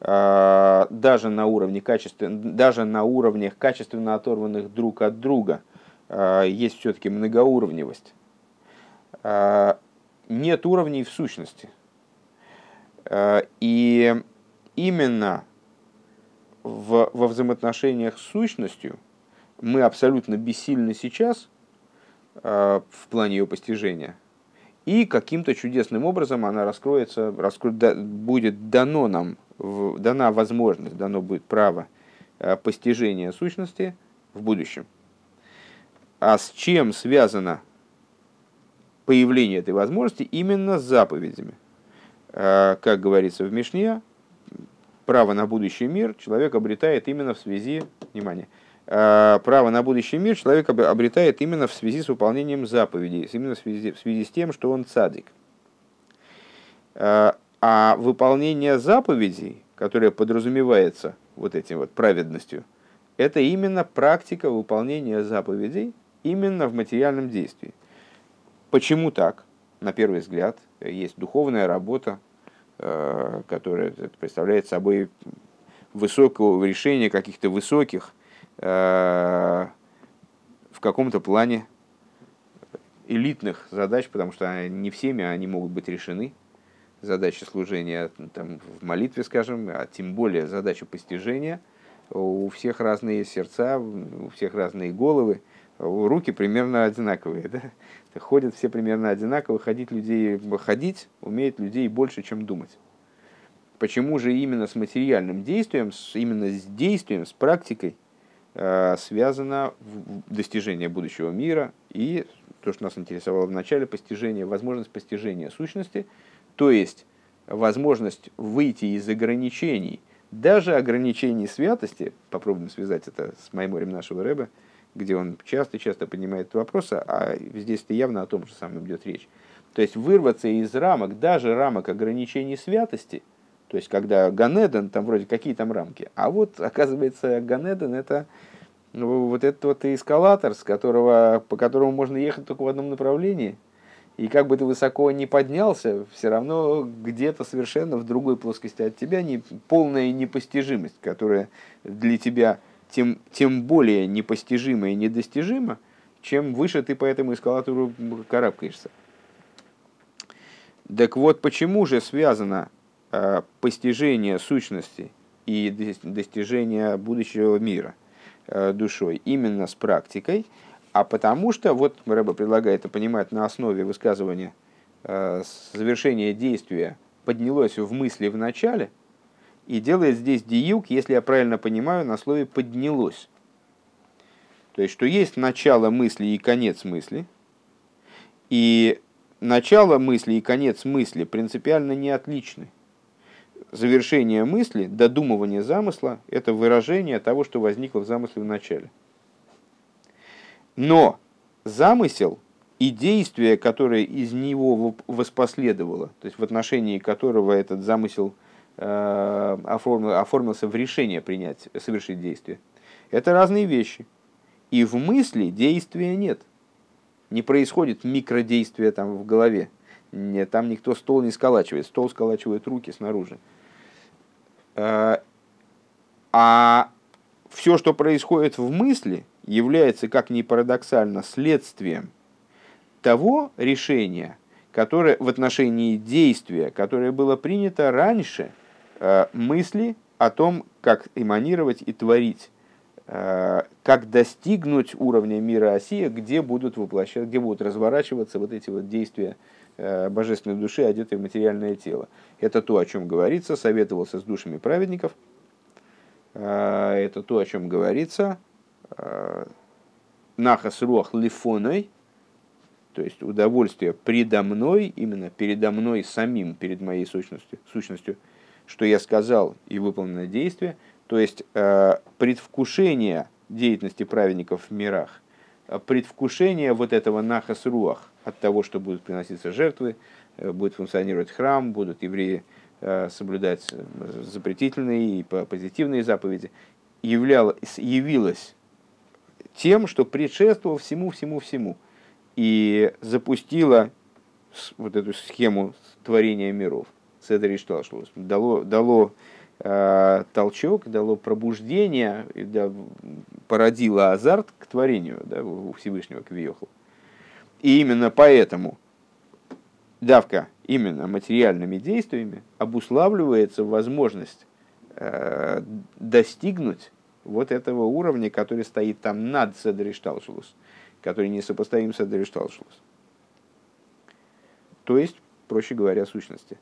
э, даже на уровне качества, даже на уровнях качественно оторванных друг от друга – а, есть все-таки многоуровневость. А, нет уровней в сущности. А, и именно в, во взаимоотношениях с сущностью мы абсолютно бессильны сейчас в плане ее постижения. И каким-то чудесным образом она раскроется, раскро... будет дано нам, дана возможность, дано будет право постижения сущности в будущем. А с чем связано появление этой возможности? Именно с заповедями. А, как говорится в Мишне, право на будущий мир человек обретает именно в связи, внимание, э, право на будущий мир человек обретает именно в связи с выполнением заповедей, именно в связи, в связи с тем, что он цадик. Э, а выполнение заповедей, которое подразумевается вот этим вот праведностью, это именно практика выполнения заповедей именно в материальном действии. Почему так? На первый взгляд, есть духовная работа, э, которая представляет собой высокого решения каких-то высоких э, в каком-то плане элитных задач, потому что не всеми они могут быть решены. Задачи служения там, в молитве, скажем, а тем более задача постижения. У всех разные сердца, у всех разные головы, руки примерно одинаковые. Да? Ходят все примерно одинаково, ходить людей, ходить умеет людей больше, чем думать. Почему же именно с материальным действием, именно с действием, с практикой э, связано достижение будущего мира и то, что нас интересовало в начале, постижение, возможность постижения сущности, то есть возможность выйти из ограничений, даже ограничений святости, попробуем связать это с майморем нашего Рэба, где он часто-часто поднимает вопросы, а здесь-то явно о том же самом идет речь. То есть вырваться из рамок, даже рамок ограничений святости – то есть, когда Ганеден, там вроде какие там рамки. А вот, оказывается, Ганеден это ну, вот этот вот эскалатор, с которого, по которому можно ехать только в одном направлении. И как бы ты высоко не поднялся, все равно где-то совершенно в другой плоскости от тебя не, полная непостижимость, которая для тебя тем, тем более непостижима и недостижима, чем выше ты по этому эскалатору карабкаешься. Так вот, почему же связано Э, постижение сущности и достижение будущего мира э, душой именно с практикой, а потому что, вот Рэба предлагает это понимать на основе высказывания э, завершение действия поднялось в мысли в начале, и делает здесь диюк, если я правильно понимаю, на слове «поднялось». То есть, что есть начало мысли и конец мысли, и начало мысли и конец мысли принципиально не отличны завершение мысли, додумывание замысла – это выражение того, что возникло в замысле в начале. Но замысел и действие, которое из него воспоследовало, то есть в отношении которого этот замысел оформился в решение принять, совершить действие, это разные вещи. И в мысли действия нет. Не происходит микродействия там в голове. Там никто стол не сколачивает. Стол сколачивает руки снаружи. Э, а все, что происходит в мысли, является, как ни парадоксально, следствием того решения, которое в отношении действия, которое было принято раньше, э, мысли о том, как эманировать и творить, э, как достигнуть уровня мира Осия, где будут воплощать, где будут разворачиваться вот эти вот действия Э, божественной души, одетой в материальное тело. Это то, о чем говорится, советовался с душами праведников. Э, это то, о чем говорится. Э, Нахас руах лифоной, то есть удовольствие предо мной, именно передо мной самим, перед моей сущностью, сущностью что я сказал и выполнено действие, то есть предвкушение деятельности праведников в мирах, предвкушение вот этого нахас руах, от того, что будут приноситься жертвы, э, будет функционировать храм, будут евреи э, соблюдать э, запретительные и позитивные заповеди, являлось, явилось тем, что предшествовало всему-всему-всему и запустило вот эту схему творения миров. Шталшлус дало, дало э, толчок, дало пробуждение, да, породило азарт к творению да, у Всевышнего, к Виохлу. И именно поэтому давка именно материальными действиями обуславливается возможность э, достигнуть вот этого уровня, который стоит там над Седришталшулус, который не сопоставим с Седришталшулус. То есть, проще говоря, сущности.